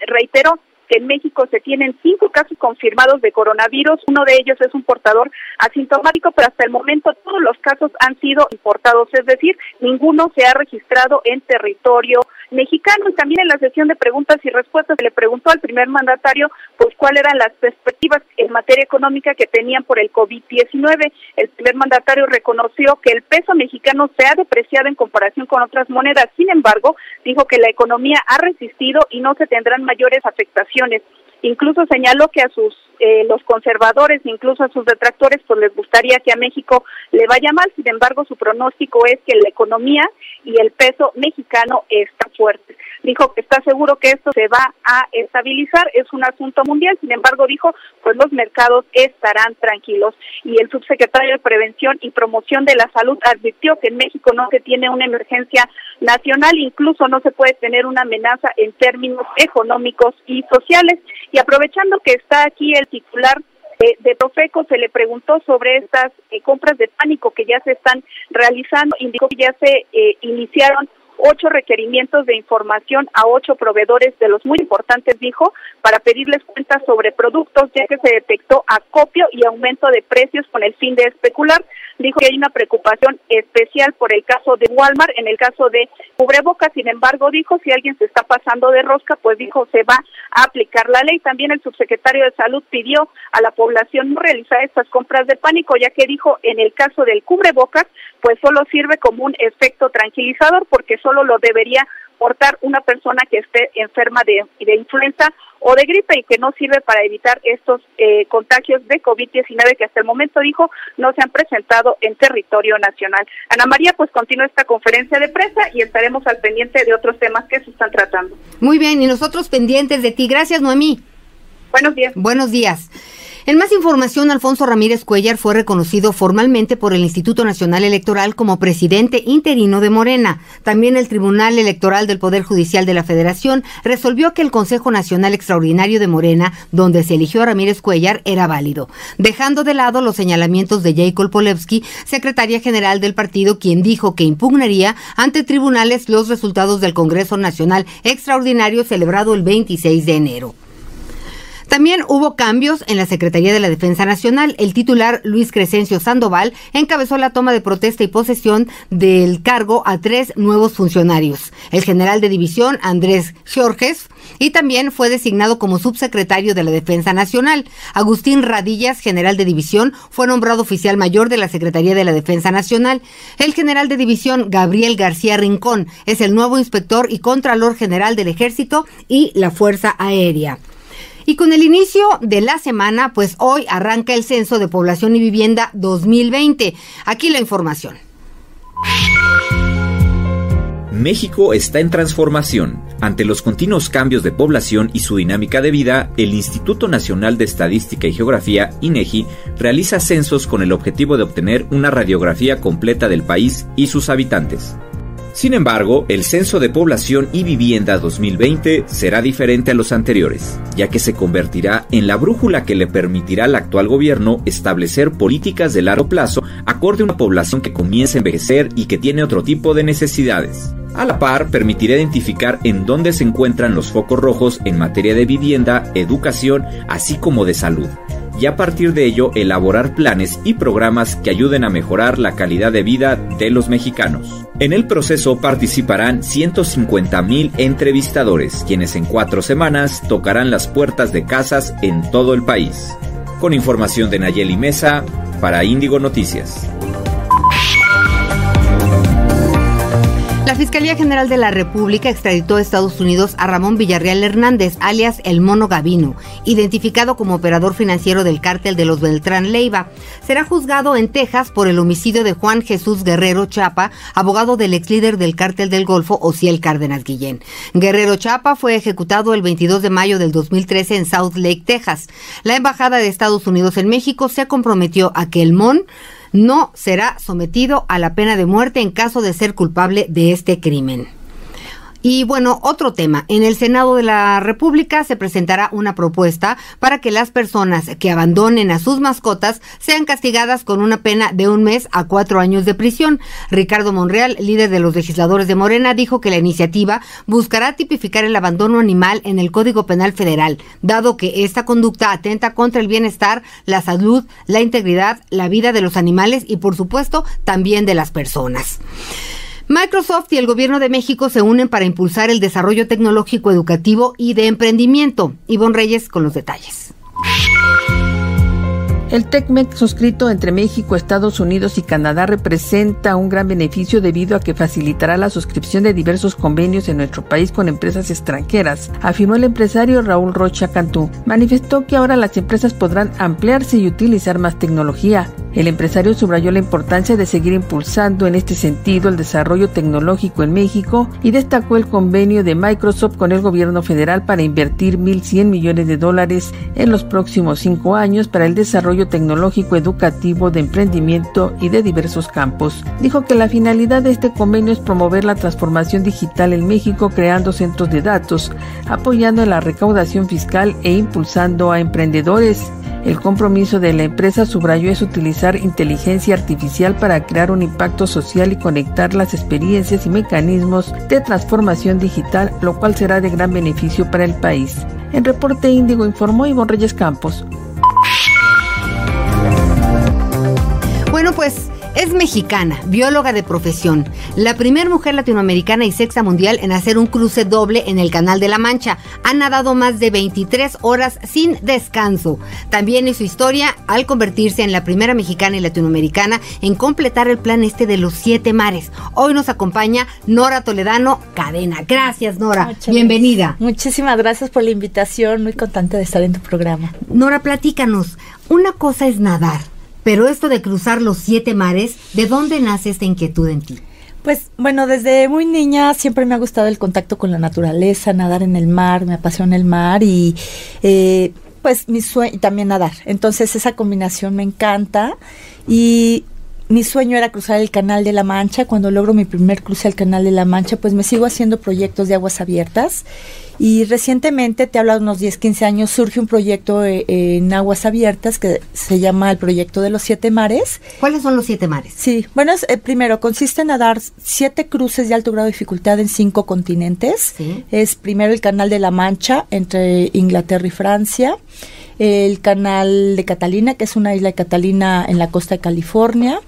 reiteró en México se tienen cinco casos confirmados de coronavirus. Uno de ellos es un portador asintomático, pero hasta el momento todos los casos han sido importados, es decir, ninguno se ha registrado en territorio mexicano. Y también en la sesión de preguntas y respuestas se le preguntó al primer mandatario pues cuáles eran las perspectivas en materia económica que tenían por el COVID-19. El primer mandatario reconoció que el peso mexicano se ha depreciado en comparación con otras monedas. Sin embargo, dijo que la economía ha resistido y no se tendrán mayores afectaciones. Incluso señaló que a sus eh, los conservadores, incluso a sus detractores, pues les gustaría que a México le vaya mal. Sin embargo, su pronóstico es que la economía y el peso mexicano está fuerte. Dijo que está seguro que esto se va a estabilizar, es un asunto mundial. Sin embargo, dijo, pues los mercados estarán tranquilos. Y el subsecretario de Prevención y Promoción de la Salud advirtió que en México no se tiene una emergencia nacional, incluso no se puede tener una amenaza en términos económicos y sociales. Y aprovechando que está aquí el titular de Profeco se le preguntó sobre estas eh, compras de pánico que ya se están realizando, indicó que ya se eh, iniciaron ocho requerimientos de información a ocho proveedores de los muy importantes, dijo, para pedirles cuentas sobre productos, ya que se detectó acopio y aumento de precios con el fin de especular. Dijo que hay una preocupación especial por el caso de Walmart, en el caso de cubrebocas, sin embargo, dijo, si alguien se está pasando de rosca, pues dijo, se va a aplicar la ley. También el subsecretario de Salud pidió a la población no realizar estas compras de pánico, ya que dijo, en el caso del cubrebocas, pues solo sirve como un efecto tranquilizador porque solo lo debería portar una persona que esté enferma de, de influenza o de gripe y que no sirve para evitar estos eh, contagios de COVID-19 que hasta el momento dijo no se han presentado en territorio nacional. Ana María, pues continúa esta conferencia de prensa y estaremos al pendiente de otros temas que se están tratando. Muy bien, y nosotros pendientes de ti. Gracias, Noemí. Buenos días. Buenos días. En más información, Alfonso Ramírez Cuellar fue reconocido formalmente por el Instituto Nacional Electoral como presidente interino de Morena. También el Tribunal Electoral del Poder Judicial de la Federación resolvió que el Consejo Nacional Extraordinario de Morena, donde se eligió a Ramírez Cuellar, era válido, dejando de lado los señalamientos de Jacob Polewski, secretaria general del partido, quien dijo que impugnaría ante tribunales los resultados del Congreso Nacional Extraordinario celebrado el 26 de enero. También hubo cambios en la Secretaría de la Defensa Nacional. El titular Luis Crescencio Sandoval encabezó la toma de protesta y posesión del cargo a tres nuevos funcionarios. El general de división Andrés Jorges y también fue designado como subsecretario de la Defensa Nacional. Agustín Radillas, general de división, fue nombrado oficial mayor de la Secretaría de la Defensa Nacional. El general de división Gabriel García Rincón es el nuevo inspector y contralor general del Ejército y la Fuerza Aérea. Y con el inicio de la semana, pues hoy arranca el Censo de Población y Vivienda 2020. Aquí la información. México está en transformación. Ante los continuos cambios de población y su dinámica de vida, el Instituto Nacional de Estadística y Geografía, INEGI, realiza censos con el objetivo de obtener una radiografía completa del país y sus habitantes. Sin embargo, el Censo de Población y Vivienda 2020 será diferente a los anteriores, ya que se convertirá en la brújula que le permitirá al actual gobierno establecer políticas de largo plazo acorde a una población que comienza a envejecer y que tiene otro tipo de necesidades. A la par, permitirá identificar en dónde se encuentran los focos rojos en materia de vivienda, educación, así como de salud, y a partir de ello elaborar planes y programas que ayuden a mejorar la calidad de vida de los mexicanos. En el proceso participarán 150.000 entrevistadores, quienes en cuatro semanas tocarán las puertas de casas en todo el país. Con información de Nayeli Mesa, para Índigo Noticias. La Fiscalía General de la República extraditó a Estados Unidos a Ramón Villarreal Hernández, alias El Mono Gavino, identificado como operador financiero del cártel de los Beltrán Leiva. Será juzgado en Texas por el homicidio de Juan Jesús Guerrero Chapa, abogado del ex líder del cártel del Golfo, Ociel Cárdenas Guillén. Guerrero Chapa fue ejecutado el 22 de mayo del 2013 en South Lake, Texas. La Embajada de Estados Unidos en México se comprometió a que el MON no será sometido a la pena de muerte en caso de ser culpable de este crimen. Y bueno, otro tema. En el Senado de la República se presentará una propuesta para que las personas que abandonen a sus mascotas sean castigadas con una pena de un mes a cuatro años de prisión. Ricardo Monreal, líder de los legisladores de Morena, dijo que la iniciativa buscará tipificar el abandono animal en el Código Penal Federal, dado que esta conducta atenta contra el bienestar, la salud, la integridad, la vida de los animales y, por supuesto, también de las personas. Microsoft y el Gobierno de México se unen para impulsar el desarrollo tecnológico educativo y de emprendimiento. Ivonne Reyes con los detalles. El TECMEC suscrito entre México, Estados Unidos y Canadá representa un gran beneficio debido a que facilitará la suscripción de diversos convenios en nuestro país con empresas extranjeras, afirmó el empresario Raúl Rocha Cantú. Manifestó que ahora las empresas podrán ampliarse y utilizar más tecnología. El empresario subrayó la importancia de seguir impulsando en este sentido el desarrollo tecnológico en México y destacó el convenio de Microsoft con el gobierno federal para invertir 1.100 millones de dólares en los próximos cinco años para el desarrollo tecnológico educativo de emprendimiento y de diversos campos. Dijo que la finalidad de este convenio es promover la transformación digital en México creando centros de datos, apoyando la recaudación fiscal e impulsando a emprendedores. El compromiso de la empresa subrayó es utilizar inteligencia artificial para crear un impacto social y conectar las experiencias y mecanismos de transformación digital, lo cual será de gran beneficio para el país. En Reporte Índigo informó Ivonne Reyes Campos. Bueno, pues es mexicana, bióloga de profesión, la primera mujer latinoamericana y sexta mundial en hacer un cruce doble en el Canal de la Mancha. Ha nadado más de 23 horas sin descanso. También es su historia al convertirse en la primera mexicana y latinoamericana en completar el plan este de los siete mares. Hoy nos acompaña Nora Toledano Cadena. Gracias, Nora. Muchas Bienvenida. Muchísimas gracias por la invitación. Muy contenta de estar en tu programa. Nora, platícanos. Una cosa es nadar, pero esto de cruzar los siete mares, ¿de dónde nace esta inquietud en ti? Pues bueno, desde muy niña siempre me ha gustado el contacto con la naturaleza, nadar en el mar, me apasiona el mar y eh, pues mi sueño y también nadar. Entonces esa combinación me encanta y mi sueño era cruzar el Canal de la Mancha. Cuando logro mi primer cruce al Canal de la Mancha, pues me sigo haciendo proyectos de aguas abiertas. Y recientemente, te hablo de unos 10, 15 años, surge un proyecto eh, en aguas abiertas que se llama el Proyecto de los Siete Mares. ¿Cuáles son los siete mares? Sí, bueno, es, eh, primero consiste en nadar siete cruces de alto grado de dificultad en cinco continentes. Sí. Es primero el Canal de la Mancha entre Inglaterra y Francia, el Canal de Catalina, que es una isla de Catalina en la costa de California,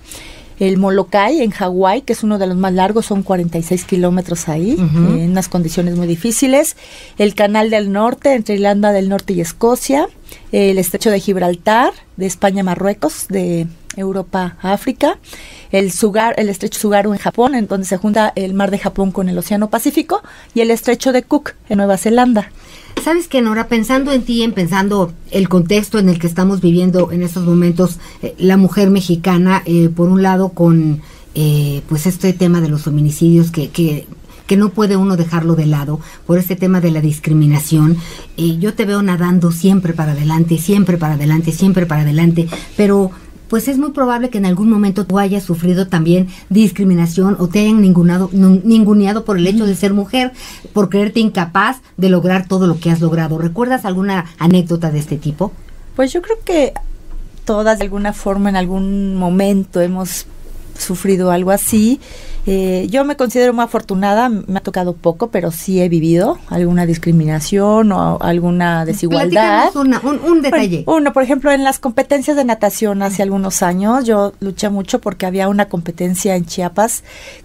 el Molokai en Hawái, que es uno de los más largos, son 46 kilómetros ahí, en unas condiciones muy difíciles, el Canal del Norte entre Irlanda del Norte y Escocia, el Estrecho de Gibraltar, de España a Marruecos, de Europa a África, el, Sugar, el Estrecho Sugaru en Japón, en donde se junta el Mar de Japón con el Océano Pacífico, y el Estrecho de Cook en Nueva Zelanda. ¿Sabes qué, Nora? Pensando en ti, en pensando el contexto en el que estamos viviendo en estos momentos, eh, la mujer mexicana, eh, por un lado, con eh, pues este tema de los feminicidios que, que, que no puede uno dejarlo de lado, por este tema de la discriminación, eh, yo te veo nadando siempre para adelante, siempre para adelante, siempre para adelante, pero pues es muy probable que en algún momento tú hayas sufrido también discriminación o te hayan ningunado, ninguneado por el hecho de ser mujer, por creerte incapaz de lograr todo lo que has logrado. ¿Recuerdas alguna anécdota de este tipo? Pues yo creo que todas de alguna forma en algún momento hemos sufrido algo así. Eh, yo me considero muy afortunada, me ha tocado poco, pero sí he vivido alguna discriminación o alguna desigualdad. Una- un, un detalle. Bueno, uno, por ejemplo, en las competencias de natación hace algunos años, yo luché mucho porque había una competencia en Chiapas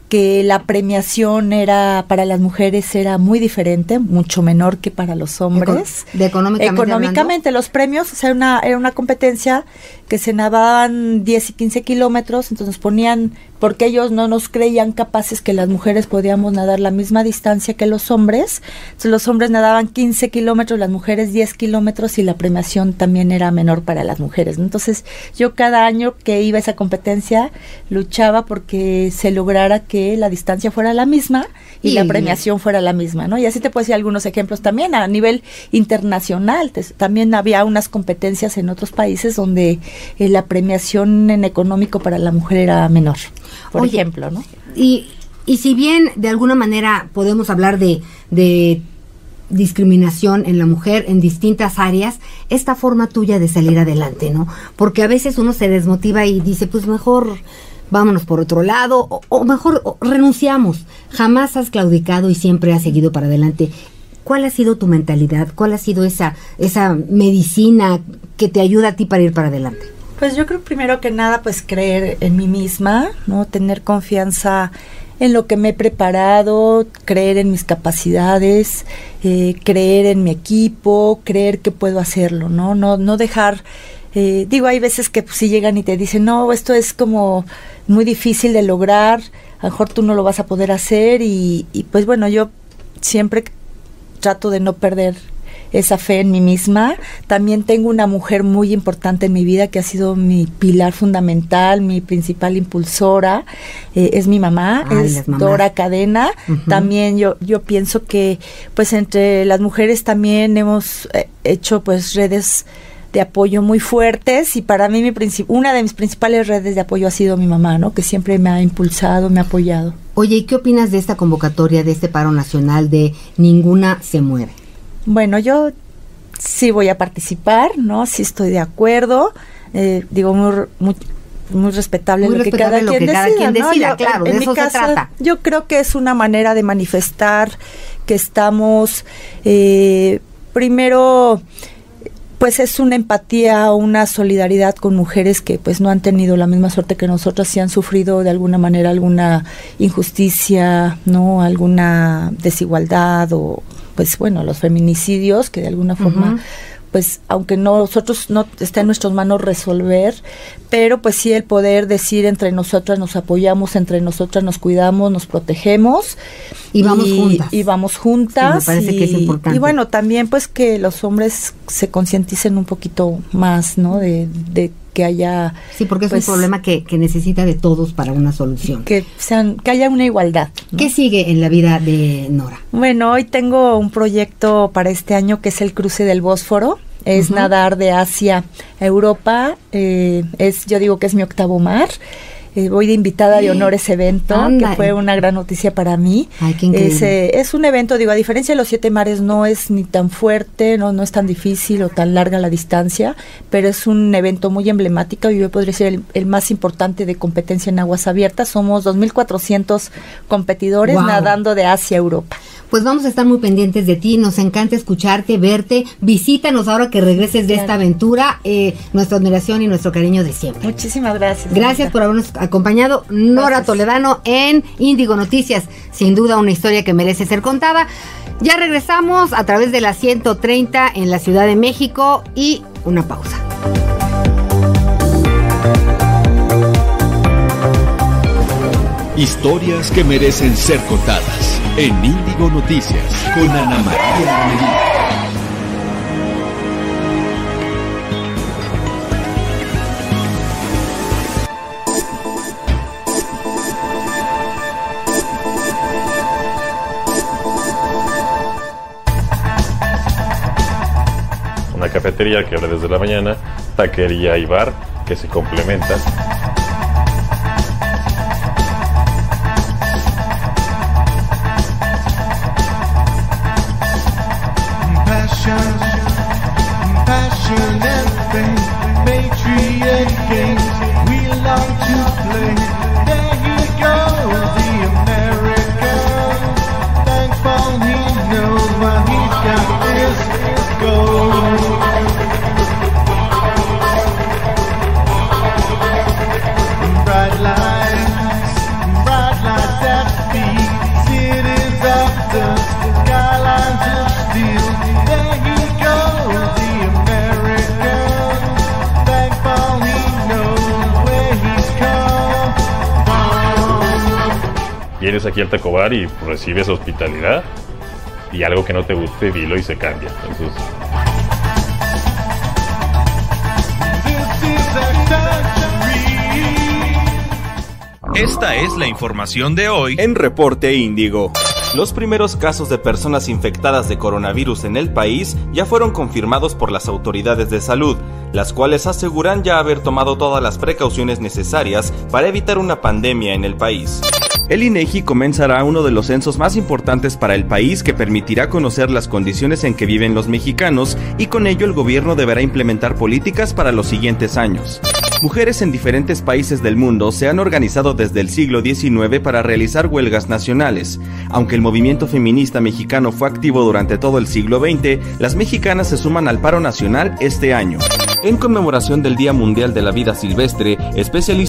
que la premiación era para las mujeres era muy diferente, mucho menor que para los hombres. de económicamente Económicamente, los premios, o sea, una, era una competencia que se nadaban 10 y 15 kilómetros, entonces ponían, porque ellos no nos creían capaces que las mujeres podíamos nadar la misma distancia que los hombres, entonces los hombres nadaban 15 kilómetros, las mujeres 10 kilómetros y la premiación también era menor para las mujeres. ¿no? Entonces yo cada año que iba a esa competencia luchaba porque se lograra que la distancia fuera la misma y, Y la premiación fuera la misma, ¿no? Y así te puedo decir algunos ejemplos también a nivel internacional. te- también había unas competencias en otros países donde eh, la premiación en económico para la mujer era menor, por Oye, ejemplo, ¿no? Y, y si bien de alguna manera podemos hablar de, de discriminación en la mujer en distintas áreas, esta forma tuya de salir adelante, ¿no? Porque a veces uno se desmotiva y dice, pues mejor vámonos por otro lado, o, o mejor renunciamos. Jamás has claudicado y siempre has seguido para adelante. ¿Cuál ha sido tu mentalidad? ¿Cuál ha sido esa, esa medicina que te ayuda a ti para ir para adelante? Pues yo creo primero que nada, pues creer en mí misma, ¿no? Tener confianza en lo que me he preparado, creer en mis capacidades, eh, creer en mi equipo, creer que puedo hacerlo, ¿no? No, no dejar, eh, digo, hay veces que pues, si llegan y te dicen, no, esto es como muy difícil de lograr, a lo mejor tú no lo vas a poder hacer y, y pues bueno, yo siempre trato de no perder esa fe en mí misma. También tengo una mujer muy importante en mi vida que ha sido mi pilar fundamental, mi principal impulsora, eh, es mi mamá, Ay, es. Dora Cadena. También yo yo pienso que pues entre las mujeres también hemos eh, hecho pues redes de apoyo muy fuertes y para mí mi una de mis principales redes de apoyo ha sido mi mamá, ¿no? Que siempre me ha impulsado, me ha apoyado. Oye, ¿y qué opinas de esta convocatoria, de este paro nacional de Ninguna se muere? Bueno, yo sí voy a participar, ¿no? Sí estoy de acuerdo. Eh, digo, muy, muy, muy respetable lo que cada lo quien que cada decida, quien ¿no? decida, Yo, claro, de mi eso se caso, trata. Yo creo que es una manera de manifestar que estamos, eh, primero, pues es una empatía, una solidaridad con mujeres que pues no han tenido la misma suerte que nosotras y han sufrido de alguna manera alguna injusticia, no, alguna desigualdad o pues bueno, los feminicidios que de alguna forma. Pues aunque nosotros no está en nuestras manos resolver, pero pues sí el poder decir entre nosotras nos apoyamos, entre nosotras nos cuidamos, nos protegemos Y vamos juntas. y vamos juntas. Sí, me parece y, que es importante. y bueno, también pues que los hombres se concienticen un poquito más, ¿no? De, de que haya Sí, porque es pues, un problema que, que necesita de todos para una solución. que sean que haya una igualdad. ¿no? ¿Qué sigue en la vida de Nora? Bueno, hoy tengo un proyecto para este año que es el cruce del Bósforo. Es Ujú. nadar de Asia a Europa. eh, es, yo digo que es mi octavo mar. Eh, voy de invitada de honor a ese evento, que fue una gran noticia para mí. Ay, qué. Es, es un evento, digo, a diferencia de los siete mares, no es ni tan fuerte, no, no es tan difícil o tan larga la distancia, pero es un evento muy emblemático y yo podría ser el, el más importante de competencia en aguas abiertas. Somos 2.400 competidores Wow. nadando de Asia a Europa. Pues vamos a estar muy pendientes de ti, nos encanta escucharte, verte, visítanos ahora que regreses de esta aventura, eh, nuestra admiración y nuestro cariño de siempre. Muchísimas gracias. Gracias por habernos acompañado, Nora Toledano, en Índigo Noticias. Sin duda una historia que merece ser contada. Ya regresamos a través de la 130 en la Ciudad de México y una pausa. Historias que merecen ser contadas en Índigo Noticias con Ana María Lomelí. Una cafetería que abre desde la mañana, taquería y bar que se complementan. Vienes aquí al Tacobar y recibes hospitalidad y algo que no te guste, dilo y se cambia. Entonces, Esta es la información de hoy En Reporte Índigo. Los primeros casos de personas infectadas de coronavirus en el país ya fueron confirmados por las autoridades de salud, las cuales aseguran ya haber tomado todas las precauciones necesarias para evitar una pandemia en el país. El INEGI comenzará uno de los censos más importantes para el país que permitirá conocer las condiciones en que viven los mexicanos y con ello el gobierno deberá implementar políticas para los siguientes años. Mujeres en diferentes países del mundo se han organizado desde el siglo XIX para realizar huelgas nacionales. Aunque el movimiento feminista mexicano fue activo durante todo el siglo XX, las mexicanas se suman al paro nacional este año. En conmemoración del Día Mundial de la Vida Silvestre, especialistas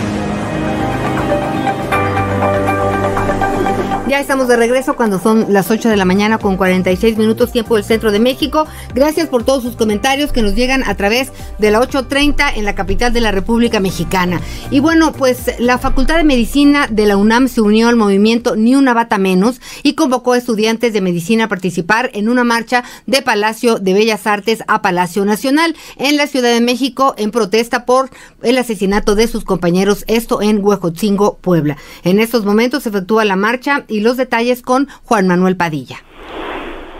Ya estamos de regreso cuando son las 8 de la mañana con 46 minutos tiempo del centro de México. Gracias por todos sus comentarios que nos llegan a través de la 8.30 en la capital de la República Mexicana. Y bueno, pues la Facultad de Medicina de la UNAM se unió al movimiento Ni una bata menos y convocó a estudiantes de medicina a participar en una marcha de Palacio de Bellas Artes a Palacio Nacional en la Ciudad de México en protesta por el asesinato de sus compañeros, esto en Huejotzingo, Puebla. En estos momentos se efectúa la marcha y los detalles con Juan Manuel Padilla.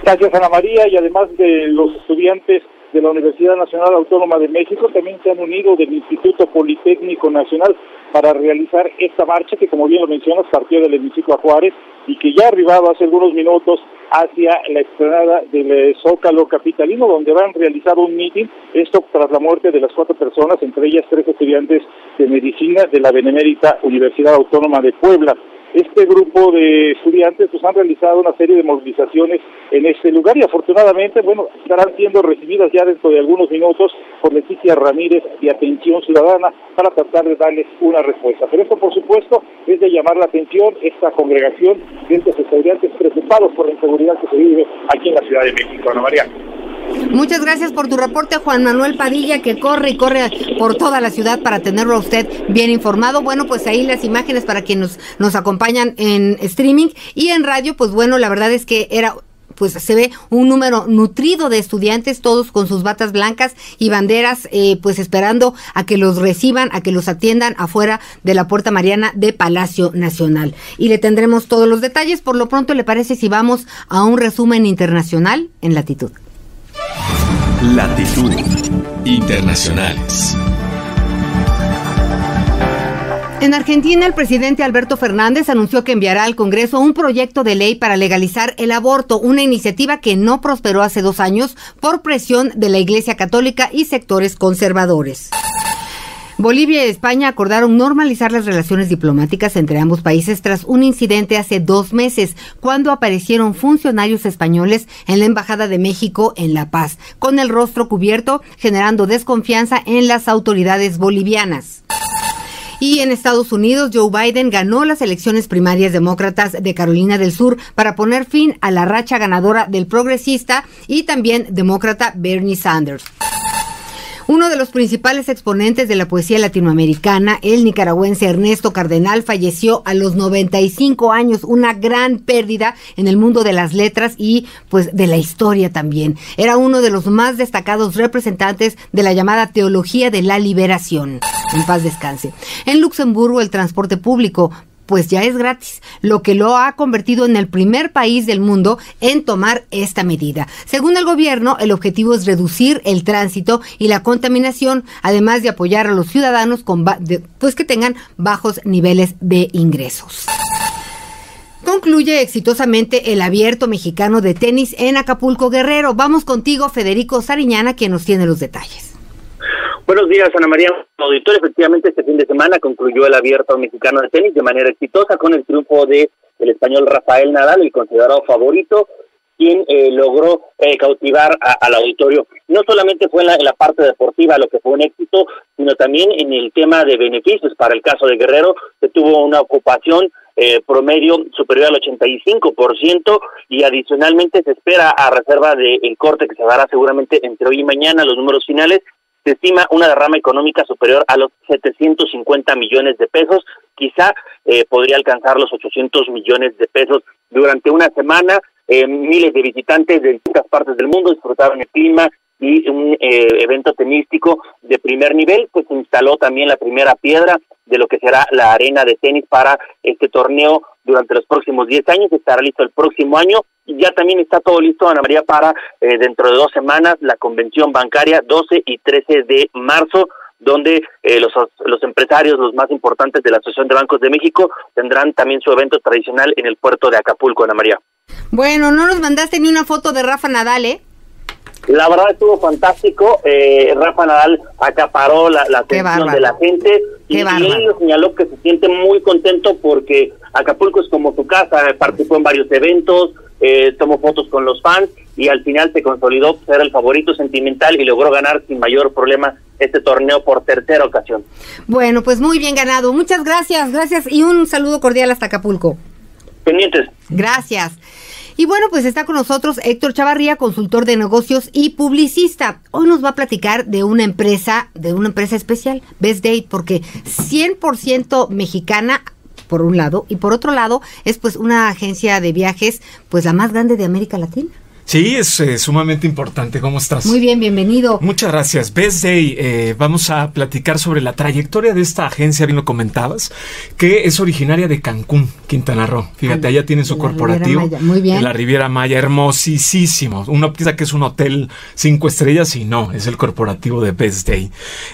Gracias, Ana María, y además de los estudiantes de la Universidad Nacional Autónoma de México, también se han unido del Instituto Politécnico Nacional para realizar esta marcha que, como bien lo mencionas, partió del hemiciclo a Juárez y que ya ha arribado hace algunos minutos hacia la explanada del eh, Zócalo Capitalino, donde van a realizar un mitin, esto tras la muerte de las cuatro personas, entre ellas tres estudiantes de medicina de la Benemérita Universidad Autónoma de Puebla este grupo de estudiantes pues han realizado una serie de movilizaciones en este lugar y afortunadamente, bueno, estarán siendo recibidas ya dentro de algunos minutos por Leticia Ramírez de Atención Ciudadana para tratar de darles una respuesta. Pero esto, por supuesto, es de llamar la atención esta congregación de estos estudiantes preocupados por la inseguridad que se vive aquí en la Ciudad de México. Ana María. Muchas gracias por tu reporte, Juan Manuel Padilla, que corre y corre por toda la ciudad para tenerlo a usted bien informado. Bueno, pues ahí las imágenes para quienes nos, nos acompañan en streaming y en radio, pues bueno, la verdad es que era pues se ve un número nutrido de estudiantes, todos con sus batas blancas y banderas, eh, pues esperando a que los reciban, a que los atiendan afuera de la Puerta Mariana de Palacio Nacional. Y le tendremos todos los detalles. Por lo pronto, ¿le parece si vamos a un resumen internacional en latitud? Latitud. Internacionales. En Argentina, el presidente Alberto Fernández anunció que enviará al Congreso un proyecto de ley para legalizar el aborto, una iniciativa que no prosperó hace dos años por presión de la Iglesia Católica y sectores conservadores. Bolivia y España acordaron normalizar las relaciones diplomáticas entre ambos países tras un incidente hace dos meses, cuando aparecieron funcionarios españoles en la Embajada de México en La Paz, con el rostro cubierto, generando desconfianza en las autoridades bolivianas. Y en Estados Unidos, Joe Biden ganó las elecciones primarias demócratas de Carolina del Sur para poner fin a la racha ganadora del progresista y también demócrata Bernie Sanders. Uno de los principales exponentes de la poesía latinoamericana, el nicaragüense Ernesto Cardenal, falleció a los 95 años, una gran pérdida en el mundo de las letras y pues de la historia también. Era uno de los más destacados representantes de la llamada teología de la liberación. En paz descanse. En Luxemburgo el transporte público pues ya es gratis, lo que lo ha convertido en el primer país del mundo en tomar esta medida. Según el gobierno, el objetivo es reducir el tránsito y la contaminación, además de apoyar a los ciudadanos con pues que tengan bajos niveles de ingresos. Concluye exitosamente el abierto mexicano de tenis en Acapulco Guerrero. Vamos contigo, Federico Sariñana, quien nos tiene los detalles. Buenos días, Ana María. Auditor, efectivamente, este fin de semana concluyó el abierto mexicano de tenis de manera exitosa con el triunfo de el español Rafael Nadal, el considerado favorito, quien eh, logró eh, cautivar al auditorio. No solamente fue en la, la, parte deportiva lo que fue un éxito, sino también en el tema de beneficios. Para el caso de Guerrero, se tuvo una ocupación eh, promedio superior al 85% y adicionalmente se espera a reserva del corte que se dará seguramente entre hoy y mañana los números finales se estima una derrama económica superior a los 750 millones de pesos, quizá eh, podría alcanzar los 800 millones de pesos durante una semana. Eh, miles de visitantes de distintas partes del mundo disfrutaron el clima y un eh, evento tenístico de primer nivel, pues se instaló también la primera piedra de lo que será la arena de tenis para este torneo durante los próximos 10 años, estará listo el próximo año y ya también está todo listo, Ana María, para eh, dentro de dos semanas la convención bancaria 12 y 13 de marzo, donde eh, los, los empresarios, los más importantes de la Asociación de Bancos de México, tendrán también su evento tradicional en el puerto de Acapulco, Ana María. Bueno, no nos mandaste ni una foto de Rafa Nadal, ¿eh? La verdad estuvo fantástico. Eh, Rafa Nadal acaparó la, la atención de la gente y, y él señaló que se siente muy contento porque Acapulco es como su casa, participó en varios eventos, eh, tomó fotos con los fans y al final se consolidó ser el favorito sentimental y logró ganar sin mayor problema este torneo por tercera ocasión. Bueno, pues muy bien ganado. Muchas gracias, gracias y un saludo cordial hasta Acapulco. Pendientes. Gracias. Y bueno, pues está con nosotros Héctor Chavarría, consultor de negocios y publicista. Hoy nos va a platicar de una empresa, de una empresa especial, Best Date, porque 100% mexicana por un lado y por otro lado es pues una agencia de viajes pues la más grande de América Latina. Sí, es eh, sumamente importante. ¿Cómo estás? Muy bien, bienvenido. Muchas gracias. Best Day, eh, vamos a platicar sobre la trayectoria de esta agencia, bien lo comentabas, que es originaria de Cancún, Quintana Roo. Fíjate, allá tienen su corporativo. Muy bien. En la Riviera Maya, hermosísimo. Uno piensa que es un hotel cinco estrellas y no, es el corporativo de Best Day.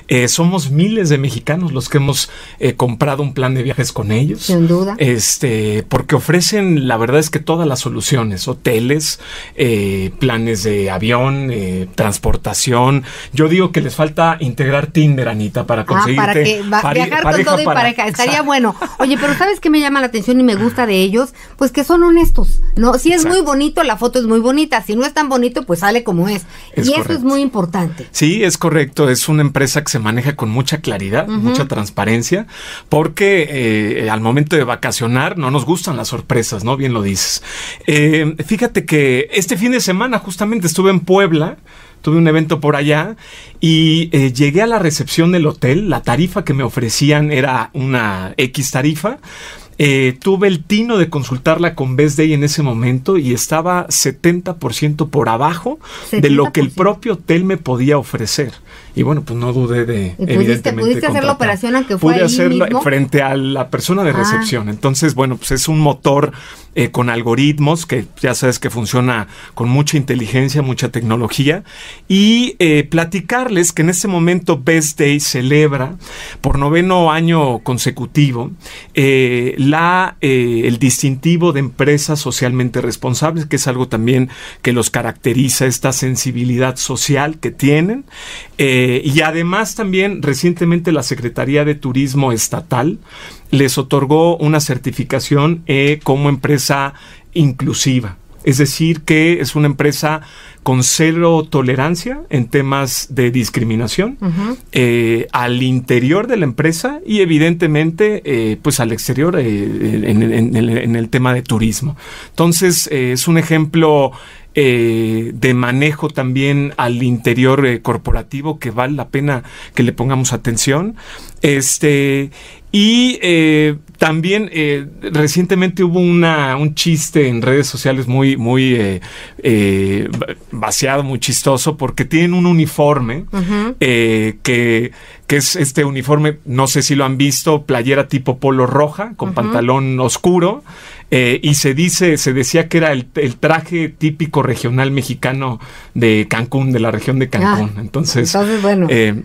Eh, somos miles de mexicanos los que hemos eh, comprado un plan de viajes con ellos. Sin duda. Este, porque ofrecen, la verdad es que todas las soluciones, hoteles, eh, planes de avión, eh, transportación. Yo digo que les falta integrar Tinder, Anita, para conseguir ah, para que va, viajar con todo y pareja. Estaría bueno. Oye, pero ¿sabes qué me llama la atención y me gusta de ellos? Pues que son honestos. No, si es Exacto. muy bonito, la foto es muy bonita. Si no es tan bonito, pues sale como es. Es y correcto. eso es muy importante. Sí, es correcto. Es una empresa que se maneja con mucha claridad, uh -huh. mucha transparencia, porque eh, al momento de vacacionar no nos gustan las sorpresas, ¿no? Bien lo dices. Eh, fíjate que este fin de semana justamente estuve en Puebla, tuve un evento por allá y eh, llegué a la recepción del hotel, la tarifa que me ofrecían era una X tarifa. Eh, tuve el tino de consultarla con Best Day en ese momento y estaba 70% por abajo de lo que el propio hotel me podía ofrecer. Y bueno, pues no dudé de. ¿Y pudiste, evidentemente, pudiste hacer la operación aunque fue Pude hacerlo mismo? frente a la persona de Ah. recepción. Entonces, bueno, pues es un motor eh, con algoritmos que ya sabes que funciona con mucha inteligencia, mucha tecnología. Y eh, platicarles que en este momento Best Day celebra por noveno año consecutivo eh, la, el distintivo de empresas socialmente responsables, que es algo también que los caracteriza, esta sensibilidad social que tienen. Eh, y además también recientemente la Secretaría de Turismo Estatal les otorgó una certificación eh, como empresa inclusiva. Es decir, que es una empresa con cero tolerancia en temas de discriminación eh, al interior de la empresa y evidentemente eh, pues al exterior eh, en, en- en- en el tema de turismo. Entonces eh, es un ejemplo eh, de manejo también al interior eh, corporativo que vale la pena que le pongamos atención. Este y eh, también eh, recientemente hubo una, un chiste en redes sociales muy, muy eh, va- vaciado, muy chistoso, porque tienen un uniforme que, que es este uniforme, no sé si lo han visto, playera tipo polo roja, con pantalón oscuro, eh, y se dice, se decía que era el, el traje típico regional mexicano de Cancún, de la región de Cancún. Ah, entonces, entonces, bueno. eh,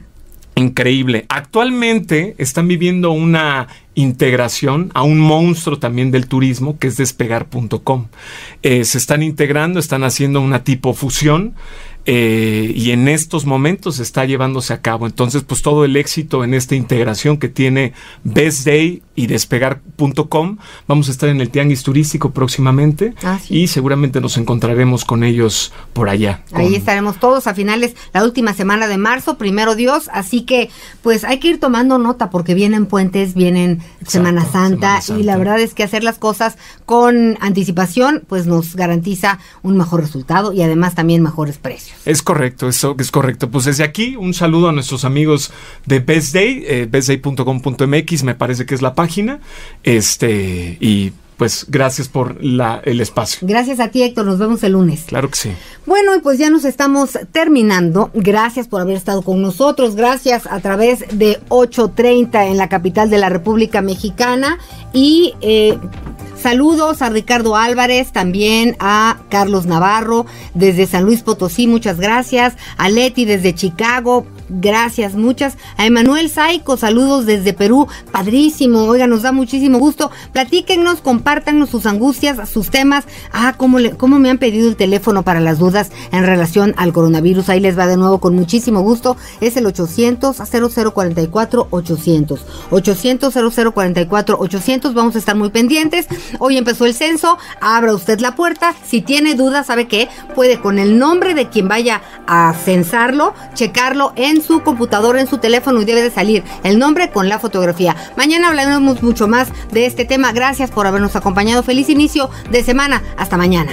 Increíble. Actualmente están viviendo una integración a un monstruo también del turismo que es despegar.com. Eh, se están integrando, están haciendo una tipo fusión eh, y en estos momentos está llevándose a cabo. Entonces, pues todo el éxito en esta integración que tiene Best Day y despegar.com. Vamos a estar en el Tianguis Turístico próximamente Ah, sí. y seguramente nos encontraremos con ellos por allá. Ahí con- estaremos todos a finales, la última semana de marzo, primero Dios, así que pues hay que ir tomando nota porque vienen puentes, vienen Semana Santa, y la verdad es que hacer las cosas con anticipación pues nos garantiza un mejor resultado y además también mejores precios. Es correcto, eso es correcto. Pues desde aquí un saludo a nuestros amigos de Best Day, eh, bestday.com.mx me parece que es la página. Este, y pues gracias por la, el espacio. Gracias a ti Héctor, nos vemos el lunes. Claro que sí. Bueno, y pues ya nos estamos terminando. Gracias por haber estado con nosotros. Gracias a través de 8.30 en la capital de la República Mexicana. Y eh, saludos a Ricardo Álvarez, también a Carlos Navarro desde San Luis Potosí. Muchas gracias. A Leti desde Chicago. Gracias, muchas. A Emanuel Saico, saludos desde Perú. Padrísimo. Oiga, nos da muchísimo gusto. Platíquennos, compártanos sus angustias, sus temas. Ah, cómo, le, cómo me han pedido el teléfono para las dudas en relación al coronavirus. Ahí les va de nuevo con muchísimo gusto. Es el 800 0044 800. 800 0044 800. Vamos a estar muy pendientes. Hoy empezó el censo. Abra usted la puerta. Si tiene dudas, ¿sabe qué? Puede con el nombre de quien vaya a censarlo, checarlo en su computadora, en su teléfono y debe de salir el nombre con la fotografía. Mañana hablaremos mucho más de este tema. Gracias por habernos acompañado. Feliz inicio de semana. Hasta mañana.